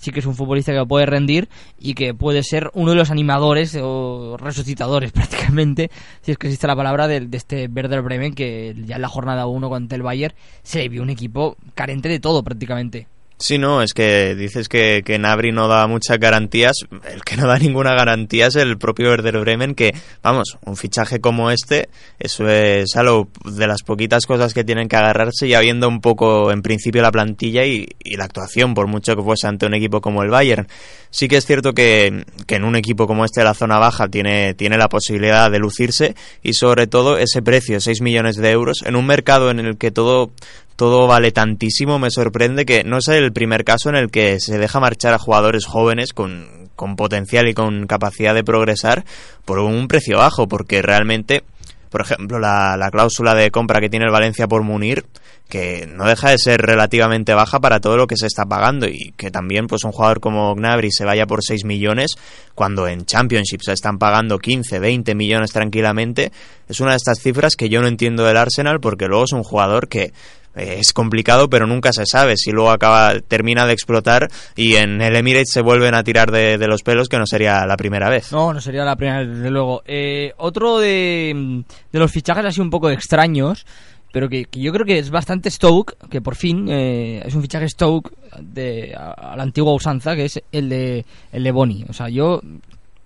sí que es un futbolista que puede rendir y que puede ser uno de los animadores o resucitadores prácticamente, si es que existe la palabra, de, de este Werder Bremen que ya en la jornada 1 contra el Bayern se vio un equipo carente de todo prácticamente. Sí, no, es que dices que, que Nabri no da muchas garantías. El que no da ninguna garantía es el propio Werder Bremen, que, vamos, un fichaje como este, eso es algo de las poquitas cosas que tienen que agarrarse, ya viendo un poco en principio la plantilla y, la actuación, por mucho que fuese ante un equipo como el Bayern. Sí que es cierto que, que en un equipo como este de la zona baja tiene, tiene la posibilidad de lucirse y sobre todo ese precio, 6 millones de euros, en un mercado en el que todo todo vale tantísimo, me sorprende que no sea el primer caso en el que se deja marchar a jugadores jóvenes con, con potencial y con capacidad de progresar por un precio bajo, porque realmente, por ejemplo, la, la cláusula de compra que tiene el Valencia por Munir, que no deja de ser relativamente baja para todo lo que se está pagando y que también pues un jugador como Gnabry se vaya por 6 millones cuando en Championship se están pagando 15, 20 millones tranquilamente, es una de estas cifras que yo no entiendo del Arsenal porque luego es un jugador que es complicado, pero nunca se sabe si luego acaba termina de explotar y en el Emirates se vuelven a tirar de, los pelos, que no sería la primera vez. No, no sería la primera vez, desde luego. Eh, otro de, de los fichajes así un poco extraños, pero que, yo creo que es bastante Stoke, que por fin eh, es un fichaje Stoke de, a, la antigua usanza, que es el de, el de Boni. O sea, yo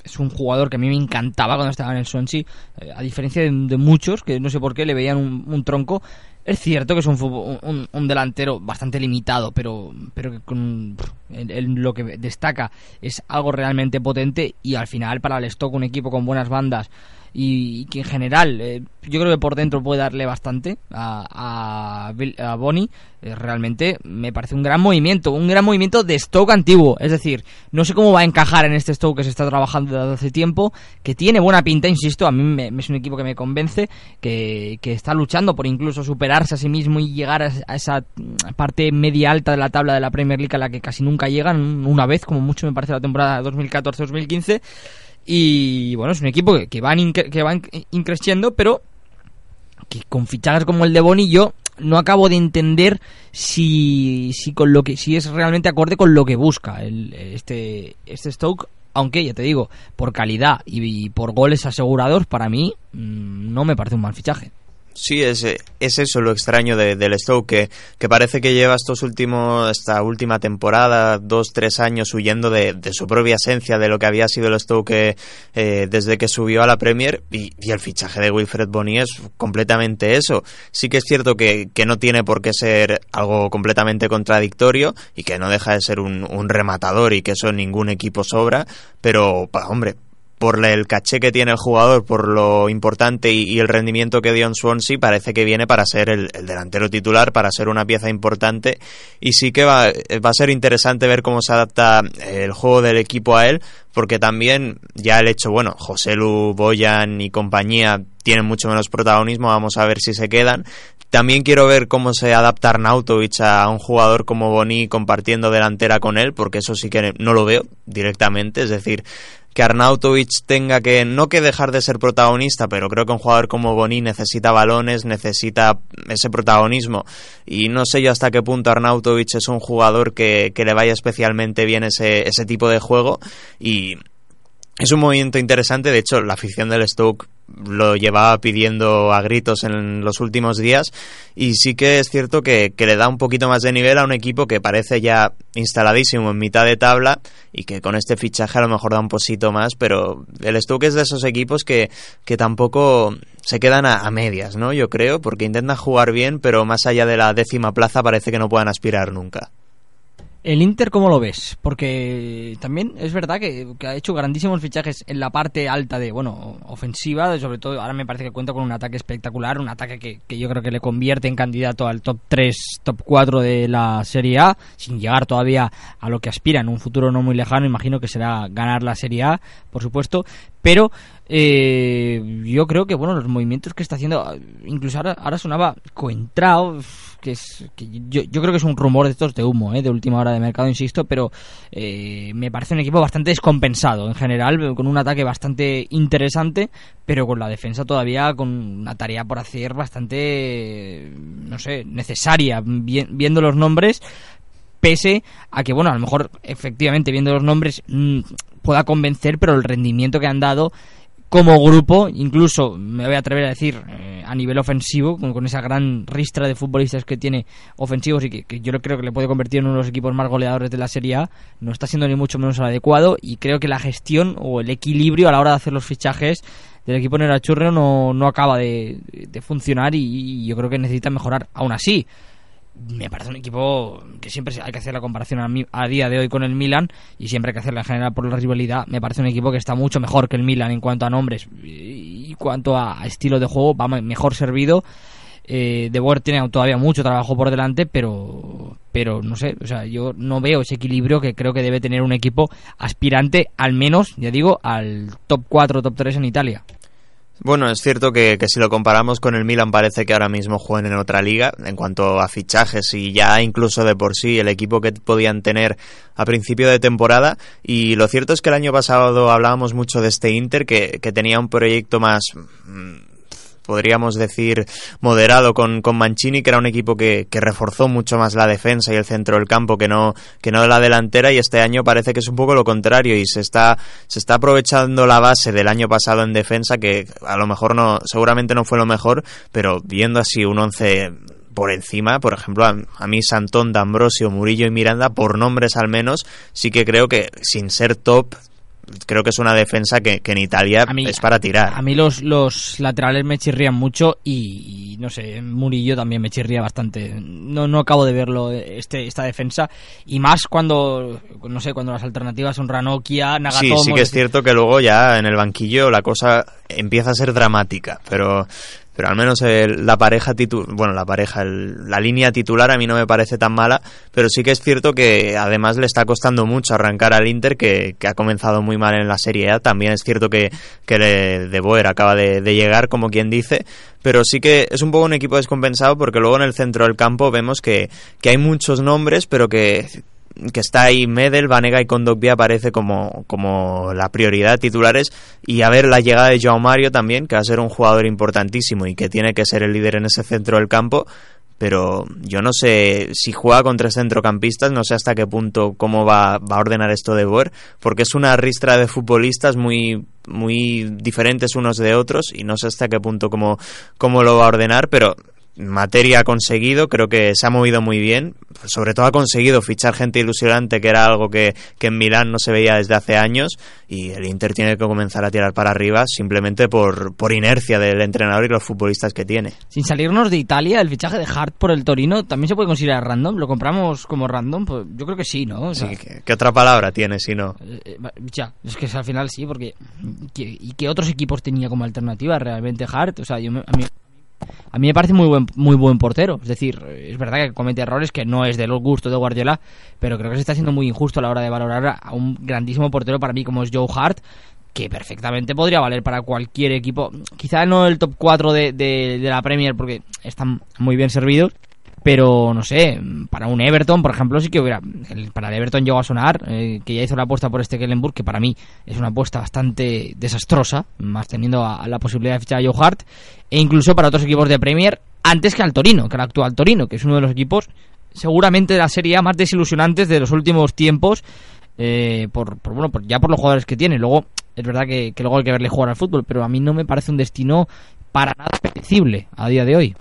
es un jugador que a mí me encantaba cuando estaba en el Swansea, eh, a diferencia de, muchos que no sé por qué le veían un tronco. Es cierto que es un, un, delantero bastante limitado, pero, pero que con lo que destaca es algo realmente potente y al final para el stock un equipo con buenas bandas y, que en general eh, yo creo que por dentro puede darle bastante a, a, Bonnie, eh, realmente me parece un gran movimiento, un gran movimiento de stock antiguo, es decir, no sé cómo va a encajar en este stock que se está trabajando desde hace tiempo, que tiene buena pinta, insisto, a mí me, es un equipo que me convence, que, que, está luchando por incluso superarse a sí mismo y llegar a, esa parte media alta de la tabla de la Premier League a la que casi nunca llegan, una vez como mucho me parece la temporada 2014-2015 y bueno, es un equipo que, que van, que van increciendo, pero que con fichajes como el de Boni yo no acabo de entender si, si con lo que si es realmente acorde con lo que busca el, este este Stoke. Aunque ya te digo por calidad y, y por goles asegurados para mí mm, no me parece un mal fichaje Sí, es, es eso lo extraño de, del Stoke, que, que, parece que lleva estos últimos, esta última temporada, dos, tres años huyendo de, de su propia esencia, de lo que había sido el Stoke eh, desde que subió a la Premier, y, y, el fichaje de Wilfred Boni es completamente eso. Sí que es cierto que, que, no tiene por qué ser algo completamente contradictorio, y que no deja de ser un, rematador, y que eso ningún equipo sobra, pero, hombre, por el caché que tiene el jugador, por lo importante y, el rendimiento que dio en Swansea, parece que viene para ser el, delantero titular, para ser una pieza importante. Y sí que va, va a ser interesante ver cómo se adapta el juego del equipo a él, porque también ya el hecho, bueno, José Lu, Boyan y compañía tienen mucho menos protagonismo, vamos a ver si se quedan. También quiero ver cómo se adapta Arnautovic a un jugador como Boni compartiendo delantera con él, porque eso sí que no lo veo directamente, es decir, que Arnautovic tenga que, no que dejar de ser protagonista, pero creo que un jugador como Boni necesita balones, necesita ese protagonismo. Y no sé yo hasta qué punto Arnautovic es un jugador que, que le vaya especialmente bien ese, ese tipo de juego. Y es un movimiento interesante, de hecho la afición del Stoke lo llevaba pidiendo a gritos en los últimos días y sí que es cierto que, le da un poquito más de nivel a un equipo que parece ya instaladísimo en mitad de tabla y que con este fichaje a lo mejor da un poquito más, pero el Stoke es de esos equipos que, que tampoco se quedan a, a, medias, ¿no? Yo creo, porque intentan jugar bien, pero más allá de la décima plaza parece que no puedan aspirar nunca. ¿El Inter cómo lo ves? Porque también es verdad que, ha hecho grandísimos fichajes en la parte alta de, bueno, ofensiva, sobre todo ahora me parece que cuenta con un ataque espectacular, un ataque que, que, yo creo que le convierte en candidato al top 3, top 4 de la Serie A, sin llegar todavía a lo que aspira en un futuro no muy lejano, imagino que será ganar la Serie A, por supuesto, pero eh, yo creo que bueno los movimientos que está haciendo incluso ahora, ahora sonaba Coentrao que es que yo, yo, creo que es un rumor de estos de humo eh, de última hora de mercado insisto pero eh, me parece un equipo bastante descompensado en general con un ataque bastante interesante pero con la defensa todavía con una tarea por hacer bastante no sé necesaria viendo los nombres pese a que bueno a lo mejor efectivamente viendo los nombres mm, pueda convencer, pero el rendimiento que han dado como grupo, incluso me voy a atrever a decir eh, a nivel ofensivo, con, esa gran ristra de futbolistas que tiene ofensivos y que, yo creo que le puede convertir en uno de los equipos más goleadores de la Serie A, no está siendo ni mucho menos adecuado y creo que la gestión o el equilibrio a la hora de hacer los fichajes del equipo Nerachurreo no, no acaba de, funcionar y, y yo creo que necesita mejorar. Aún así, me parece un equipo que siempre hay que hacer la comparación a, día de hoy con el Milan y siempre hay que hacerla en general por la rivalidad. Me parece un equipo que está mucho mejor que el Milan en cuanto a nombres y cuanto a estilo de juego, va mejor servido. Eh, de Boer tiene todavía mucho trabajo por delante, pero, pero no sé, o sea, yo no veo ese equilibrio que creo que debe tener un equipo aspirante, al menos, ya digo, al top 4, top 3 en Italia. Bueno, es cierto que, si lo comparamos con el Milan parece que ahora mismo juegan en otra liga en cuanto a fichajes y ya incluso de por sí el equipo que podían tener a principio de temporada. Y lo cierto es que el año pasado hablábamos mucho de este Inter que, que tenía un proyecto más mm, podríamos decir, moderado con, con Mancini, que era un equipo que, que, reforzó mucho más la defensa y el centro del campo que no, que no la delantera, y este año parece que es un poco lo contrario, y se está, se está aprovechando la base del año pasado en defensa, que a lo mejor no, seguramente no fue lo mejor, pero viendo así un once por encima, por ejemplo, a, a, mí Santón, D'Ambrosio, Murillo y Miranda, por nombres al menos, sí que creo que sin ser top creo que es una defensa que, en Italia es para tirar. A mí los, los laterales me chirrían mucho y, no sé, Murillo también me chirría bastante. No, no acabo de verlo este, esta defensa y más cuando, no sé, cuando las alternativas son Ranocchia, Nagatomo... Sí, sí que es cierto que luego ya en el banquillo la cosa empieza a ser dramática, pero pero al menos la pareja bueno la pareja la línea titular a mí no me parece tan mala pero sí que es cierto que además le está costando mucho arrancar al Inter que, ha comenzado muy mal en la Serie A. También es cierto que, que De Boer acaba de, de llegar como quien dice pero sí que es un poco un equipo descompensado porque luego en el centro del campo vemos que, que hay muchos nombres pero que que está ahí Medel, Vanega y Kondogbia aparece como, como la prioridad titulares. Y a ver la llegada de Joao Mario también, que va a ser un jugador importantísimo y que tiene que ser el líder en ese centro del campo, pero yo no sé si juega con tres centrocampistas, no sé hasta qué punto cómo va, a ordenar esto de Boer, porque es una ristra de futbolistas muy muy diferentes unos de otros y no sé hasta qué punto cómo, cómo lo va a ordenar, pero materia ha conseguido, creo que se ha movido muy bien, sobre todo ha conseguido fichar gente ilusionante, que era algo que, que en Milán no se veía desde hace años, y el Inter tiene que comenzar a tirar para arriba simplemente por, por inercia del entrenador y los futbolistas que tiene. Sin salirnos de Italia, el fichaje de Hart por el Torino también se puede considerar random. ¿Lo compramos como random? Pues yo creo que sí, ¿no? O sea, Sí, ¿qué, qué otra palabra tiene si no? eh, eh, ya, es que al final sí, porque ¿qué- ¿y qué otros equipos tenía como alternativa realmente Hart? O sea, yo me- a mí a mí me parece muy buen muy buen portero, es decir, es verdad que comete errores que no es del gusto de Guardiola, pero creo que se está haciendo muy injusto a la hora de valorar a un grandísimo portero para mí como es Joe Hart, que perfectamente podría valer para cualquier equipo, quizá no el top 4 de, de- de la Premier porque están muy bien servidos, pero no sé, para un Everton, por ejemplo, sí que hubiera. para el Everton llegó a sonar, eh, que ya hizo la apuesta por este Kellenburg, que para mí es una apuesta bastante desastrosa, más teniendo a, la posibilidad de fichar a Joe Hart, e incluso para otros equipos de Premier, antes que al Torino, que al actual Torino, que es uno de los equipos seguramente la Serie más desilusionantes de los últimos tiempos, eh, por, por, bueno, por- ya por los jugadores que tiene. Luego, es verdad que, que luego hay que verle jugar al fútbol, pero a mí no me parece un destino para nada apetecible a día de hoy.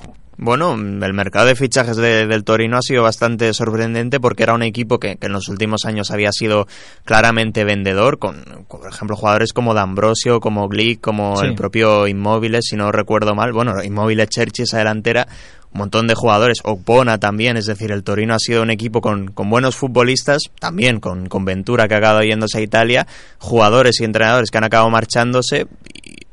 Bueno, el mercado de fichajes de- del Torino ha sido bastante sorprendente porque era un equipo que, que en los últimos años había sido claramente vendedor, con, con, por ejemplo jugadores como D'Ambrosio, como Glick, como Sí. el propio Inmóviles, si no recuerdo mal. Bueno, Inmóviles, Cherchi, esa delantera, un montón de jugadores, Opona también, es decir, el Torino ha sido un equipo con, con buenos futbolistas, también con, con Ventura que ha acabado yéndose a Italia, jugadores y entrenadores que han acabado marchándose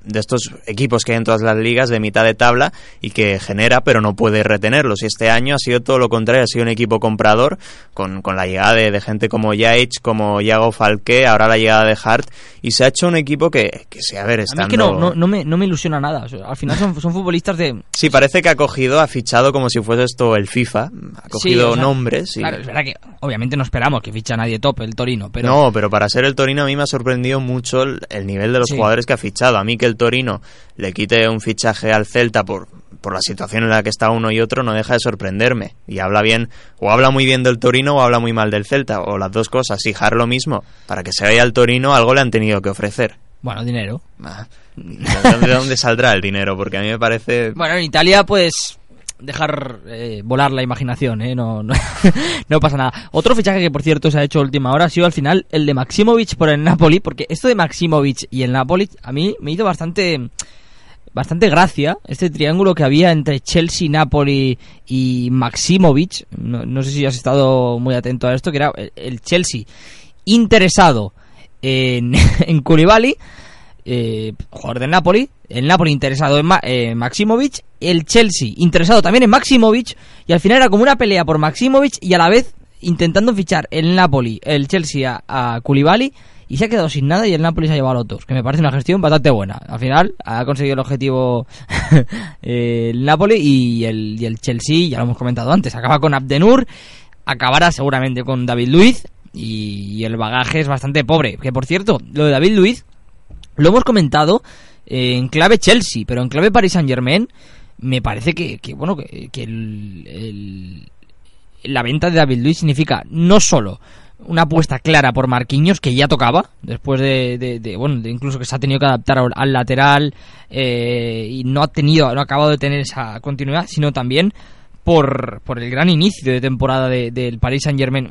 de estos equipos que hay en todas las ligas de mitad de tabla y que genera pero no puede retenerlos. Y este año ha sido todo lo contrario, ha sido un equipo comprador con, con la llegada de, de gente como Yaich, como Yago Falque, ahora la llegada de Hart y se ha hecho un equipo que, que sí, a ver, A mí estando... es que no, no, no me, no me ilusiona nada. O sea, al final son, son futbolistas de... Sí, parece que ha cogido, ha fichado como si fuese esto el FIFA, ha cogido Sí, o sea, nombres y... Claro, es verdad que obviamente no esperamos que ficha a nadie top el Torino, pero... No, pero para ser el Torino a mí me ha sorprendido mucho el, el nivel de los Sí. jugadores que ha fichado. A mí que el Torino le quite un fichaje al Celta por, por la situación en la que está uno y otro no deja de sorprenderme. Y habla bien, o habla muy bien del Torino o habla muy mal del Celta, o las dos cosas. Y lo mismo, para que se vaya al Torino algo le han tenido que ofrecer. Bueno, dinero. Ah, ¿De dónde saldrá el dinero? Porque a mí me parece... Bueno, en Italia, pues dejar eh, volar la imaginación, ¿eh? No, no, no pasa nada. Otro fichaje que, por cierto, se ha hecho última hora ha sido al final el de Maximovic por el Napoli, porque esto de Maximovic y el Napoli a mí me hizo bastante bastante gracia este triángulo que había entre Chelsea, Napoli y Maximovic. No, no sé si has estado muy atento a esto, que era el, el Chelsea interesado en, en Koulibaly, eh, jugador del Napoli, el Napoli interesado en Ma- eh, Maximovic, el Chelsea interesado también en Maximovic, y al final era como una pelea por Maximovic y a la vez intentando fichar el Napoli, el Chelsea a, a Koulibaly, y se ha quedado sin nada y el Napoli se ha llevado a los dos, que me parece una gestión bastante buena. Al final ha conseguido el objetivo eh, el Napoli y el, y el Chelsea, ya lo hemos comentado antes, acaba con Abdenur, acabará seguramente con David Luiz y, y el bagaje es bastante pobre. Que por cierto, lo de David Luiz lo hemos comentado en clave Chelsea, pero en clave Paris Saint Germain me parece que, que, bueno que, el- la venta de David Luiz significa no solo una apuesta clara por Marquinhos que ya tocaba después de, de- bueno incluso que se ha tenido que adaptar al, al lateral eh, y no ha tenido no ha acabado de tener esa continuidad sino también por, por el gran inicio de temporada de- del Paris Saint Germain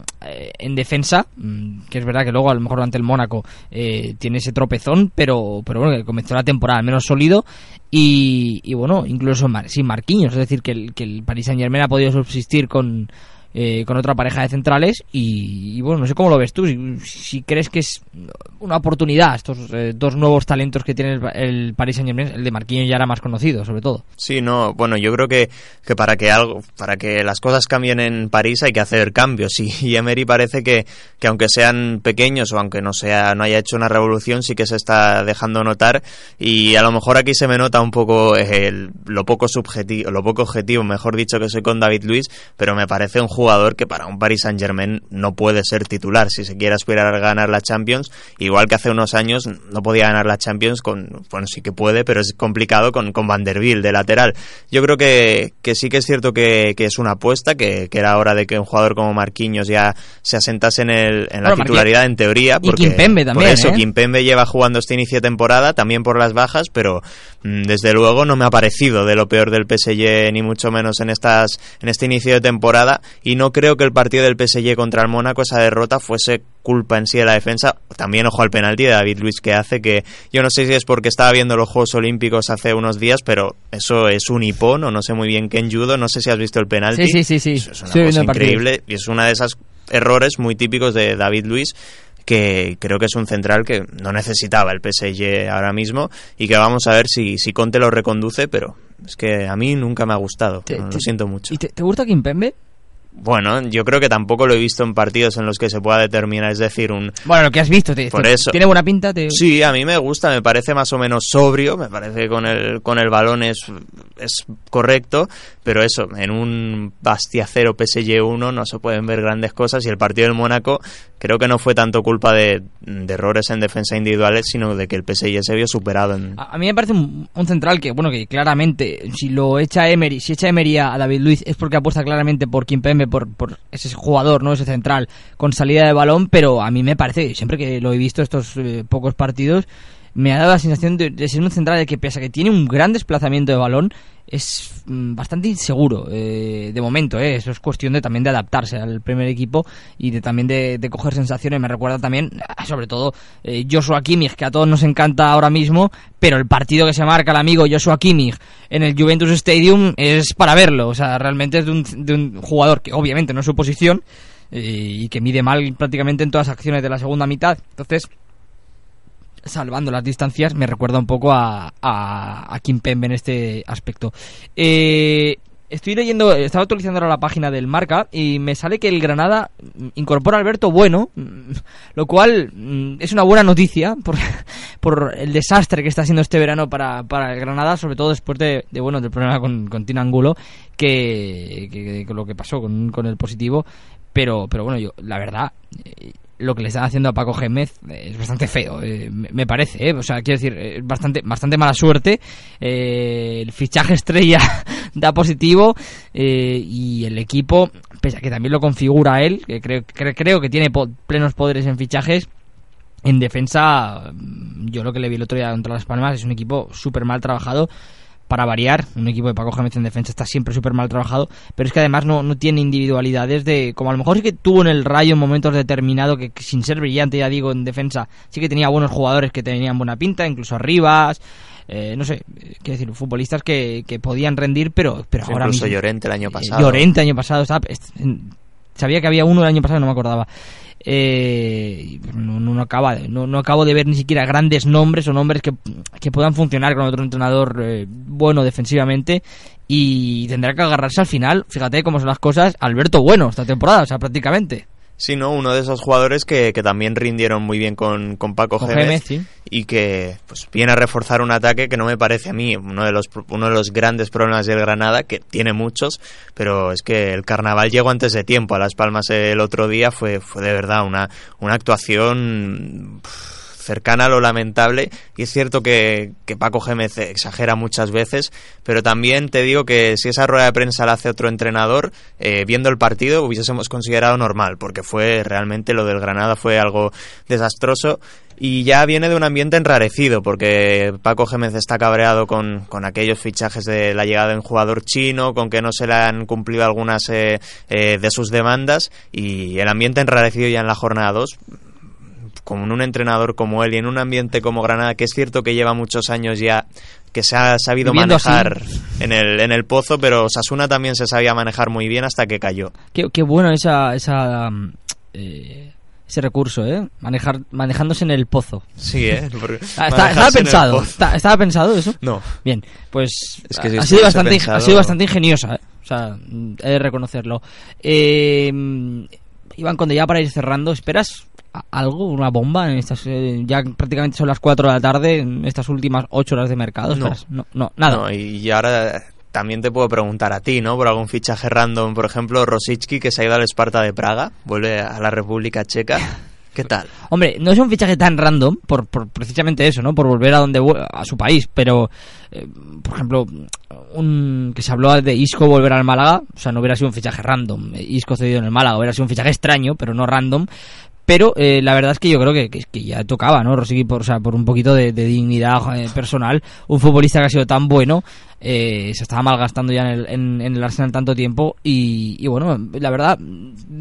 en defensa, mm, que es verdad que luego a lo mejor ante el Mónaco eh, tiene ese tropezón, pero, pero bueno, que comenzó la temporada al menos sólido y, y bueno, incluso sin Marquinhos, es decir, que el, que el Paris Saint Germain ha podido subsistir con, eh, con otra pareja de centrales y, y bueno, no sé cómo lo ves tú, si, crees que es una oportunidad estos eh, dos nuevos talentos que tiene el, el Paris Saint Germain, el de Marquinhos ya era más conocido sobre todo. Sí, no, bueno, yo creo que, que para que algo, para que las cosas cambien en París hay que hacer cambios y, y Emery parece que, que aunque sean pequeños o aunque no sea, no haya hecho una revolución, sí que se está dejando notar y a lo mejor aquí se me nota un poco el- lo poco subjetivo, lo poco objetivo, mejor dicho, que soy con David Luis, pero me parece un jugador que para un Paris Saint Germain no puede ser titular si se quiere aspirar a ganar la Champions, igual que hace unos años no podía ganar la Champions con, bueno, sí que puede, pero es complicado con, con Van der Biel de lateral. Yo creo que, que sí que es cierto que, que es una apuesta, que, que, era hora de que un jugador como Marquinhos ya se asentase en, el, en la titularidad en teoría. Porque, y Kimpembe también. Por eso, ¿eh? Kimpembe lleva jugando este inicio de temporada, también por las bajas, pero mm, desde luego no me ha parecido de lo peor del PSG, ni mucho menos en, estas, en este inicio de temporada, y no creo que el partido del PSG contra el Mónaco, esa derrota, fuese culpa en sí de la defensa. También ojo al penalti de David Luis que hace que yo no sé si es porque estaba viendo los Juegos Olímpicos hace unos días, pero eso es un hipón o no sé muy bien qué en judo, no sé si has visto el penalti. Sí, sí, sí, sí. Es una cosa increíble y es una de esas errores muy típicos de David Luis que creo que es un central que no necesitaba el PSG ahora mismo y que vamos a ver si, si Conte lo reconduce, pero es que a mí nunca me ha gustado, te, siento mucho. ¿Y te, te gusta Kimpembe? Bueno, yo creo que tampoco lo he visto en partidos en los que se pueda determinar, es decir, un... Bueno, lo que has visto, te, Por te, eso. ¿tiene buena pinta? Te... Sí, a mí me gusta, me parece más o menos sobrio, me parece que con el, con el balón es, es correcto, pero eso, en un Bastia 0 PSG 1 no se pueden ver grandes cosas y el partido del Mónaco creo que no fue tanto culpa de, errores en defensa individuales, sino de que el PSG se vio superado. En... A, a, mí me parece un, un, central que, bueno, que claramente, si lo echa Emery, si echa Emery a, David Luiz es porque apuesta claramente por Kimpembe, por, por ese jugador, ¿no? Ese central con salida de balón, pero a mí me parece, siempre que lo he visto estos eh, pocos partidos, me ha dado la sensación de, ser un central de que pese a que tiene un gran desplazamiento de balón, es mm, bastante inseguro eh, de momento, eh. eso es cuestión de también de adaptarse al primer equipo y de también de, coger sensaciones. Me recuerda también, sobre todo, eh, Joshua Kimmich, que a todos nos encanta ahora mismo, pero el partido que se marca el amigo Joshua Kimmich en el Juventus Stadium es para verlo. O sea, realmente es de un, de un jugador que obviamente no es su posición eh, y que mide mal prácticamente en todas las acciones de la segunda mitad. Entonces, salvando las distancias, me recuerda un poco a, a, a Kim Pembe en este aspecto. Eh, estoy leyendo, estaba actualizando ahora la página del Marca y me sale que el Granada incorpora Alberto Bueno, lo cual mm, es una buena noticia por, por el desastre que está haciendo este verano para, para el Granada, sobre todo después de, bueno del problema con, con Angulo, que, que, que, lo que pasó con, con el positivo. Pero, pero bueno, yo, la verdad, eh, lo que le están haciendo a Paco Gémez es bastante feo, eh, me parece, eh. o sea, quiero decir, es bastante, bastante mala suerte. Eh, el fichaje estrella da positivo y el equipo, pese a que también lo configura él, que creo, creo, creo que tiene po plenos poderes en fichajes. En defensa, yo lo que le vi el otro día contra Las Palmas es un equipo súper mal trabajado para variar, un equipo de Paco Gémez en defensa está siempre súper mal trabajado, pero es que además no, no tiene individualidades de, como a lo mejor sí que tuvo en el rayo en momentos determinados, que, que sin ser brillante, ya digo, en defensa, sí que tenía buenos jugadores que tenían buena pinta, incluso Arribas, eh, no sé, quiero decir, futbolistas que, que podían rendir, pero, pero sí, ahora incluso mismo, Llorente el año pasado. Llorente el año pasado, estaba, sabía que había uno el año pasado, no me acordaba. Eh, no, acaba, no, no, acabo de ver ni siquiera grandes nombres o nombres que, que puedan funcionar con otro entrenador eh, bueno defensivamente y tendrá que agarrarse al final, fíjate cómo son las cosas, Alberto Bueno esta temporada, o sea, prácticamente. Sí, ¿no? Uno de esos jugadores que, que también rindieron muy bien con, con Paco Con Gémez, Gémez, sí. y que pues viene a reforzar un ataque que no me parece a mí uno de los uno de los grandes problemas del Granada, que tiene muchos, pero es que el carnaval llegó antes de tiempo a Las Palmas el otro día, fue, fue de verdad una, una actuación cercana a lo lamentable. Y es cierto que, Paco Gémez exagera muchas veces pero también te digo que si esa rueda de prensa la hace otro entrenador eh, viendo el partido hubiésemos considerado normal porque fue realmente lo del Granada fue algo desastroso. Y ya viene de un ambiente enrarecido porque Paco Gémez está cabreado con, con, aquellos fichajes de la llegada de un jugador chino, con que no se le han cumplido algunas eh, eh, de sus demandas. Y el ambiente enrarecido ya en la jornada 2 con un entrenador como él y en un ambiente como Granada, que es cierto que lleva muchos años ya que se ha sabido Viviendo manejar así. en el, en el pozo, pero Sasuna también se sabía manejar muy bien hasta que cayó. Qué, qué bueno esa, esa eh, ese recurso, ¿eh? Manejar, manejándose en el pozo. Sí, ¿eh? Ah, está, estaba pensado. Está, ¿Estaba pensado eso? No. Bien, pues es que si ha, sido bastante, pensado... ha sido bastante ingeniosa, ¿eh? O sea, he de reconocerlo. Eh, Iván, cuando ya para ir cerrando, ¿esperas algo, una bomba en estas eh, ya prácticamente son las 4 de la tarde en estas últimas 8 horas de mercado no, no, no nada no, y ahora también te puedo preguntar a ti, ¿no? Por algún fichaje random, por ejemplo, Rosicki, que se ha ido al Esparta de Praga, vuelve a la República Checa. ¿Qué tal? Hombre, no es un fichaje tan random por, por precisamente eso, ¿no? Por volver a donde a su país, pero eh, por ejemplo, un que se habló de Isco volver al Málaga, o sea, no hubiera sido un fichaje random. Isco cedido en el Málaga hubiera sido un fichaje extraño, pero no random. Pero eh, la verdad es que yo creo que, que, ya tocaba, ¿no? Rosicki, por, o sea, por un poquito de, dignidad eh, personal, un futbolista que ha sido tan bueno, eh, se estaba malgastando ya en el, en, el Arsenal tanto tiempo y, bueno, la verdad,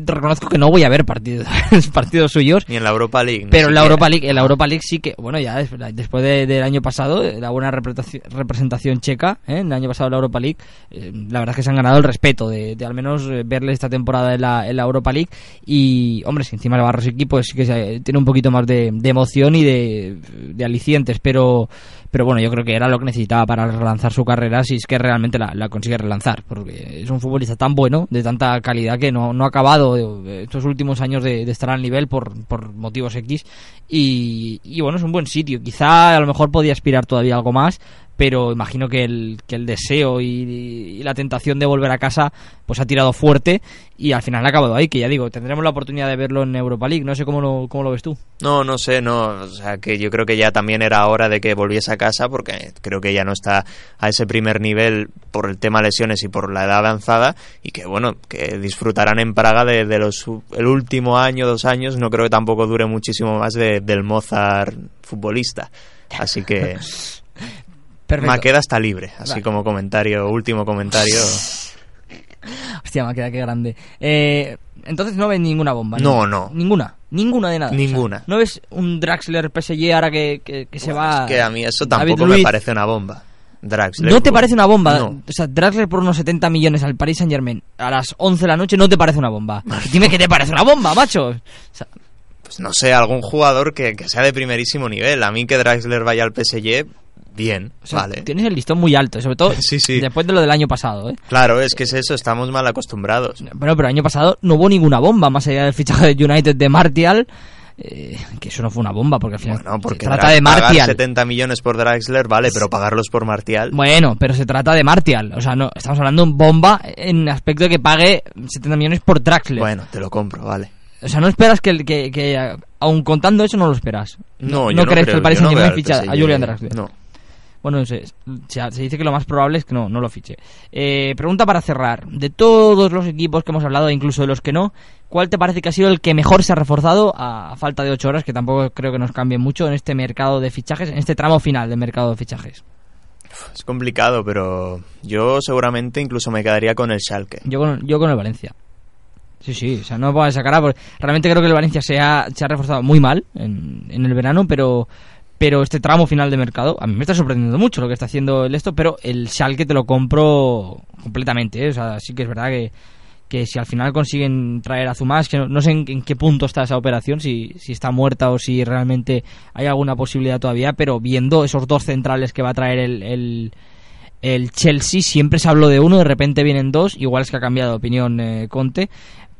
reconozco que no voy a ver partidos, partidos suyos. Ni en la Europa League. Pero en la Europa League, en la Europa League sí que, bueno, ya después del año pasado, la buena representación checa, en el año pasado en la Europa League, la verdad es que se han ganado el respeto de, al menos verle esta temporada en la, en la Europa League y, hombre, si encima le va a pues sí que tiene un poquito más de, emoción y de, de, alicientes, pero, pero bueno, yo creo que era lo que necesitaba para relanzar su carrera si es que realmente la, consigue relanzar, porque es un futbolista tan bueno, de tanta calidad, que no, no ha acabado estos últimos años de, estar al nivel por, por motivos X y, y bueno, es un buen sitio, quizá a lo mejor podía aspirar todavía algo más, pero imagino que el, que el deseo y, la tentación de volver a casa pues ha tirado fuerte y al final ha acabado ahí, que ya digo, tendremos la oportunidad de verlo en Europa League, no sé cómo lo, cómo lo ves tú. No, no sé, no, o sea que yo creo que ya también era hora de que volviese a casa porque creo que ya no está a ese primer nivel por el tema lesiones y por la edad avanzada y que bueno, que disfrutarán en Praga de, los el último año, dos años, no creo que tampoco dure muchísimo más del Mozart futbolista. Así que Perfecto. Maqueda está libre, así como comentario, último comentario. Hostia, Maqueda, qué grande. Eh, entonces no ves ninguna bomba. No, no. Ninguna. Ninguna de nada. Ninguna. ¿No ves un Draxler PSG ahora que, que, se va. Es que a mí eso tampoco me parece una bomba. Draxler. ¿No te parece una bomba? O sea, Draxler por unos 70 millones al Paris Saint Germain a las 11 de la noche no te parece una bomba. Dime que te parece una bomba, macho. pues no sé, algún jugador que, que sea de primerísimo nivel. A mí que Draxler vaya al PSG bien, vale. Tienes el listón muy alto, sobre todo después de lo del año pasado, ¿eh? Claro, es que es eso, estamos mal acostumbrados. Bueno, pero el año pasado no hubo ninguna bomba, más allá del fichaje de United de Martial. Eh, que eso no fue una bomba, porque al final bueno, porque se trata de Martial. Pagar 70 millones por Draxler, vale, pero pagarlos por Martial. Bueno, pero se trata de Martial. O sea, no estamos hablando de bomba en aspecto de que pague 70 millones por Draxler. Bueno, te lo compro, vale. O sea, no esperas que, que, que aun contando eso, no lo esperas. No, no, crees que el Paris Saint-Germain ficha a Julian Draxler. No. Bueno, se, se, dice que lo más probable es que no, no lo fiche. Eh, pregunta para cerrar. De todos los equipos que hemos hablado, incluso de los que no, ¿cuál te parece que ha sido el que mejor se ha reforzado a, falta de ocho horas, que tampoco creo que nos cambie mucho en este mercado de fichajes, en este tramo final del mercado de fichajes? Es complicado, pero yo seguramente incluso me quedaría con el Schalke. Yo con, yo con el Valencia. Sí, sí, o sea, no puedo sacar porque realmente creo que el Valencia se ha, se ha reforzado muy mal en, en el verano, pero pero este tramo final de mercado, a mí me está sorprendiendo mucho lo que está haciendo el esto, pero el Schalke te lo compro completamente, ¿eh? o sea, sí que es verdad que, que si al final consiguen traer a Zumas, que no, sé en, qué punto está esa operación, si, si está muerta o si realmente hay alguna posibilidad todavía, pero viendo esos dos centrales que va a traer el, el, el Chelsea, siempre se habló de uno, de repente vienen dos, igual es que ha cambiado de opinión eh, Conte,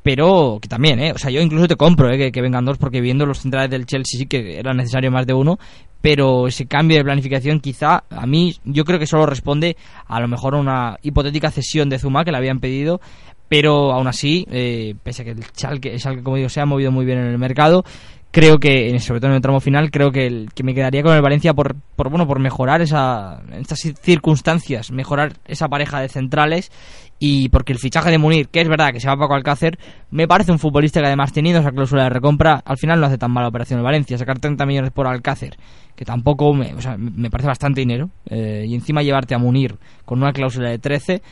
pero que también, ¿eh? O sea, yo incluso te compro ¿eh? que, vengan dos porque viendo los centrales del Chelsea sí que era necesario más de uno, pero ese cambio de planificación quizá a mí yo creo que solo responde a lo mejor a una hipotética cesión de Zuma que le habían pedido, pero aún así, eh, pese a que el Schalke, el como digo, se ha movido muy bien en el mercado, creo que, sobre todo en el tramo final, creo que, el, que me quedaría con el Valencia por, por bueno por mejorar esa, estas circunstancias, mejorar esa pareja de centrales y porque el fichaje de Munir, que es verdad que se va a Paco Alcácer, me parece un futbolista que además teniendo esa cláusula de recompra, al final no hace tan mala operación el Valencia, sacar 30 millones por Alcácer, que tampoco me, o sea, me parece bastante dinero, eh, y encima llevarte a Munir con una cláusula de 13,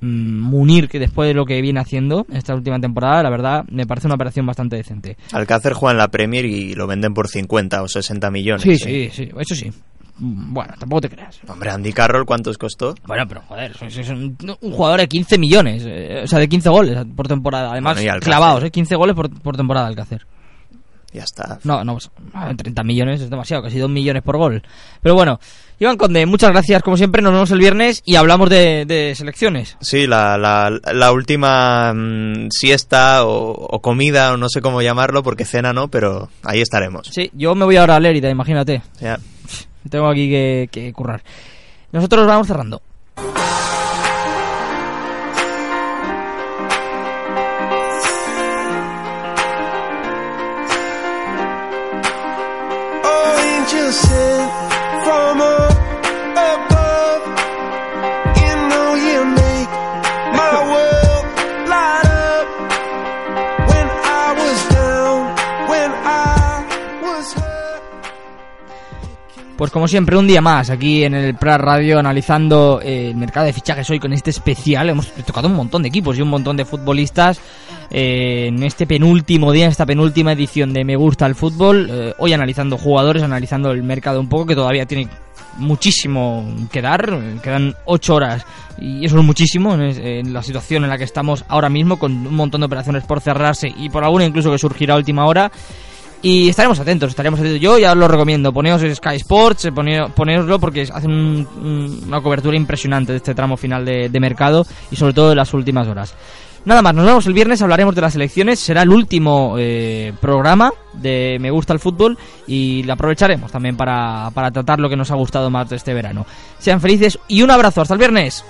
mm, Munir, que después de lo que viene haciendo esta última temporada, la verdad, me parece una operación bastante decente. Alcácer juega en la Premier y lo venden por 50 o 60 millones. Sí, sí, sí, eso sí. Mm, bueno, tampoco te creas. Hombre, Andy Carroll, ¿cuántos costó? Bueno, pero joder, es un, jugador de 15 millones, eh, o sea, de 15 goles por temporada. Además, clavados, ¿eh? 15 goles por, por temporada al que hacer. Ya está. No, no, 30 pues, millones es demasiado, casi 2 millones por gol. Pero bueno, Iván Conde, muchas gracias como siempre, nos vemos el viernes y hablamos de, selecciones. Sí, la, la, última mm, siesta o, comida, o no sé cómo llamarlo, porque cena no, pero ahí estaremos. Sí, yo me voy ahora a Lérida, imagínate. Ya. Tengo aquí que, currar. Nosotros vamos cerrando. Pues como siempre, un día más aquí en el Pra Radio analizando eh, el mercado de fichajes hoy con este especial. Hemos tocado un montón de equipos y un montón de futbolistas eh, en este penúltimo día, en esta penúltima edición de Me Gusta el Fútbol. Eh, hoy analizando jugadores, analizando el mercado un poco, que todavía tiene muchísimo que dar. Quedan ocho horas y eso es muchísimo en, la situación en la que estamos ahora mismo, con un montón de operaciones por cerrarse y por alguna incluso que surgirá a última hora. Y estaremos atentos, estaremos atentos. Yo ya os lo recomiendo, poneos Sky Sports, eh, poneoslo porque hacen un, una cobertura impresionante de este tramo final de, mercado y sobre todo de las últimas horas. Nada más, nos vemos el viernes, hablaremos de las elecciones, será el último eh, programa de Me Gusta el Fútbol y lo aprovecharemos también para, para tratar lo que nos ha gustado más de este verano. Sean felices y un abrazo, hasta el viernes.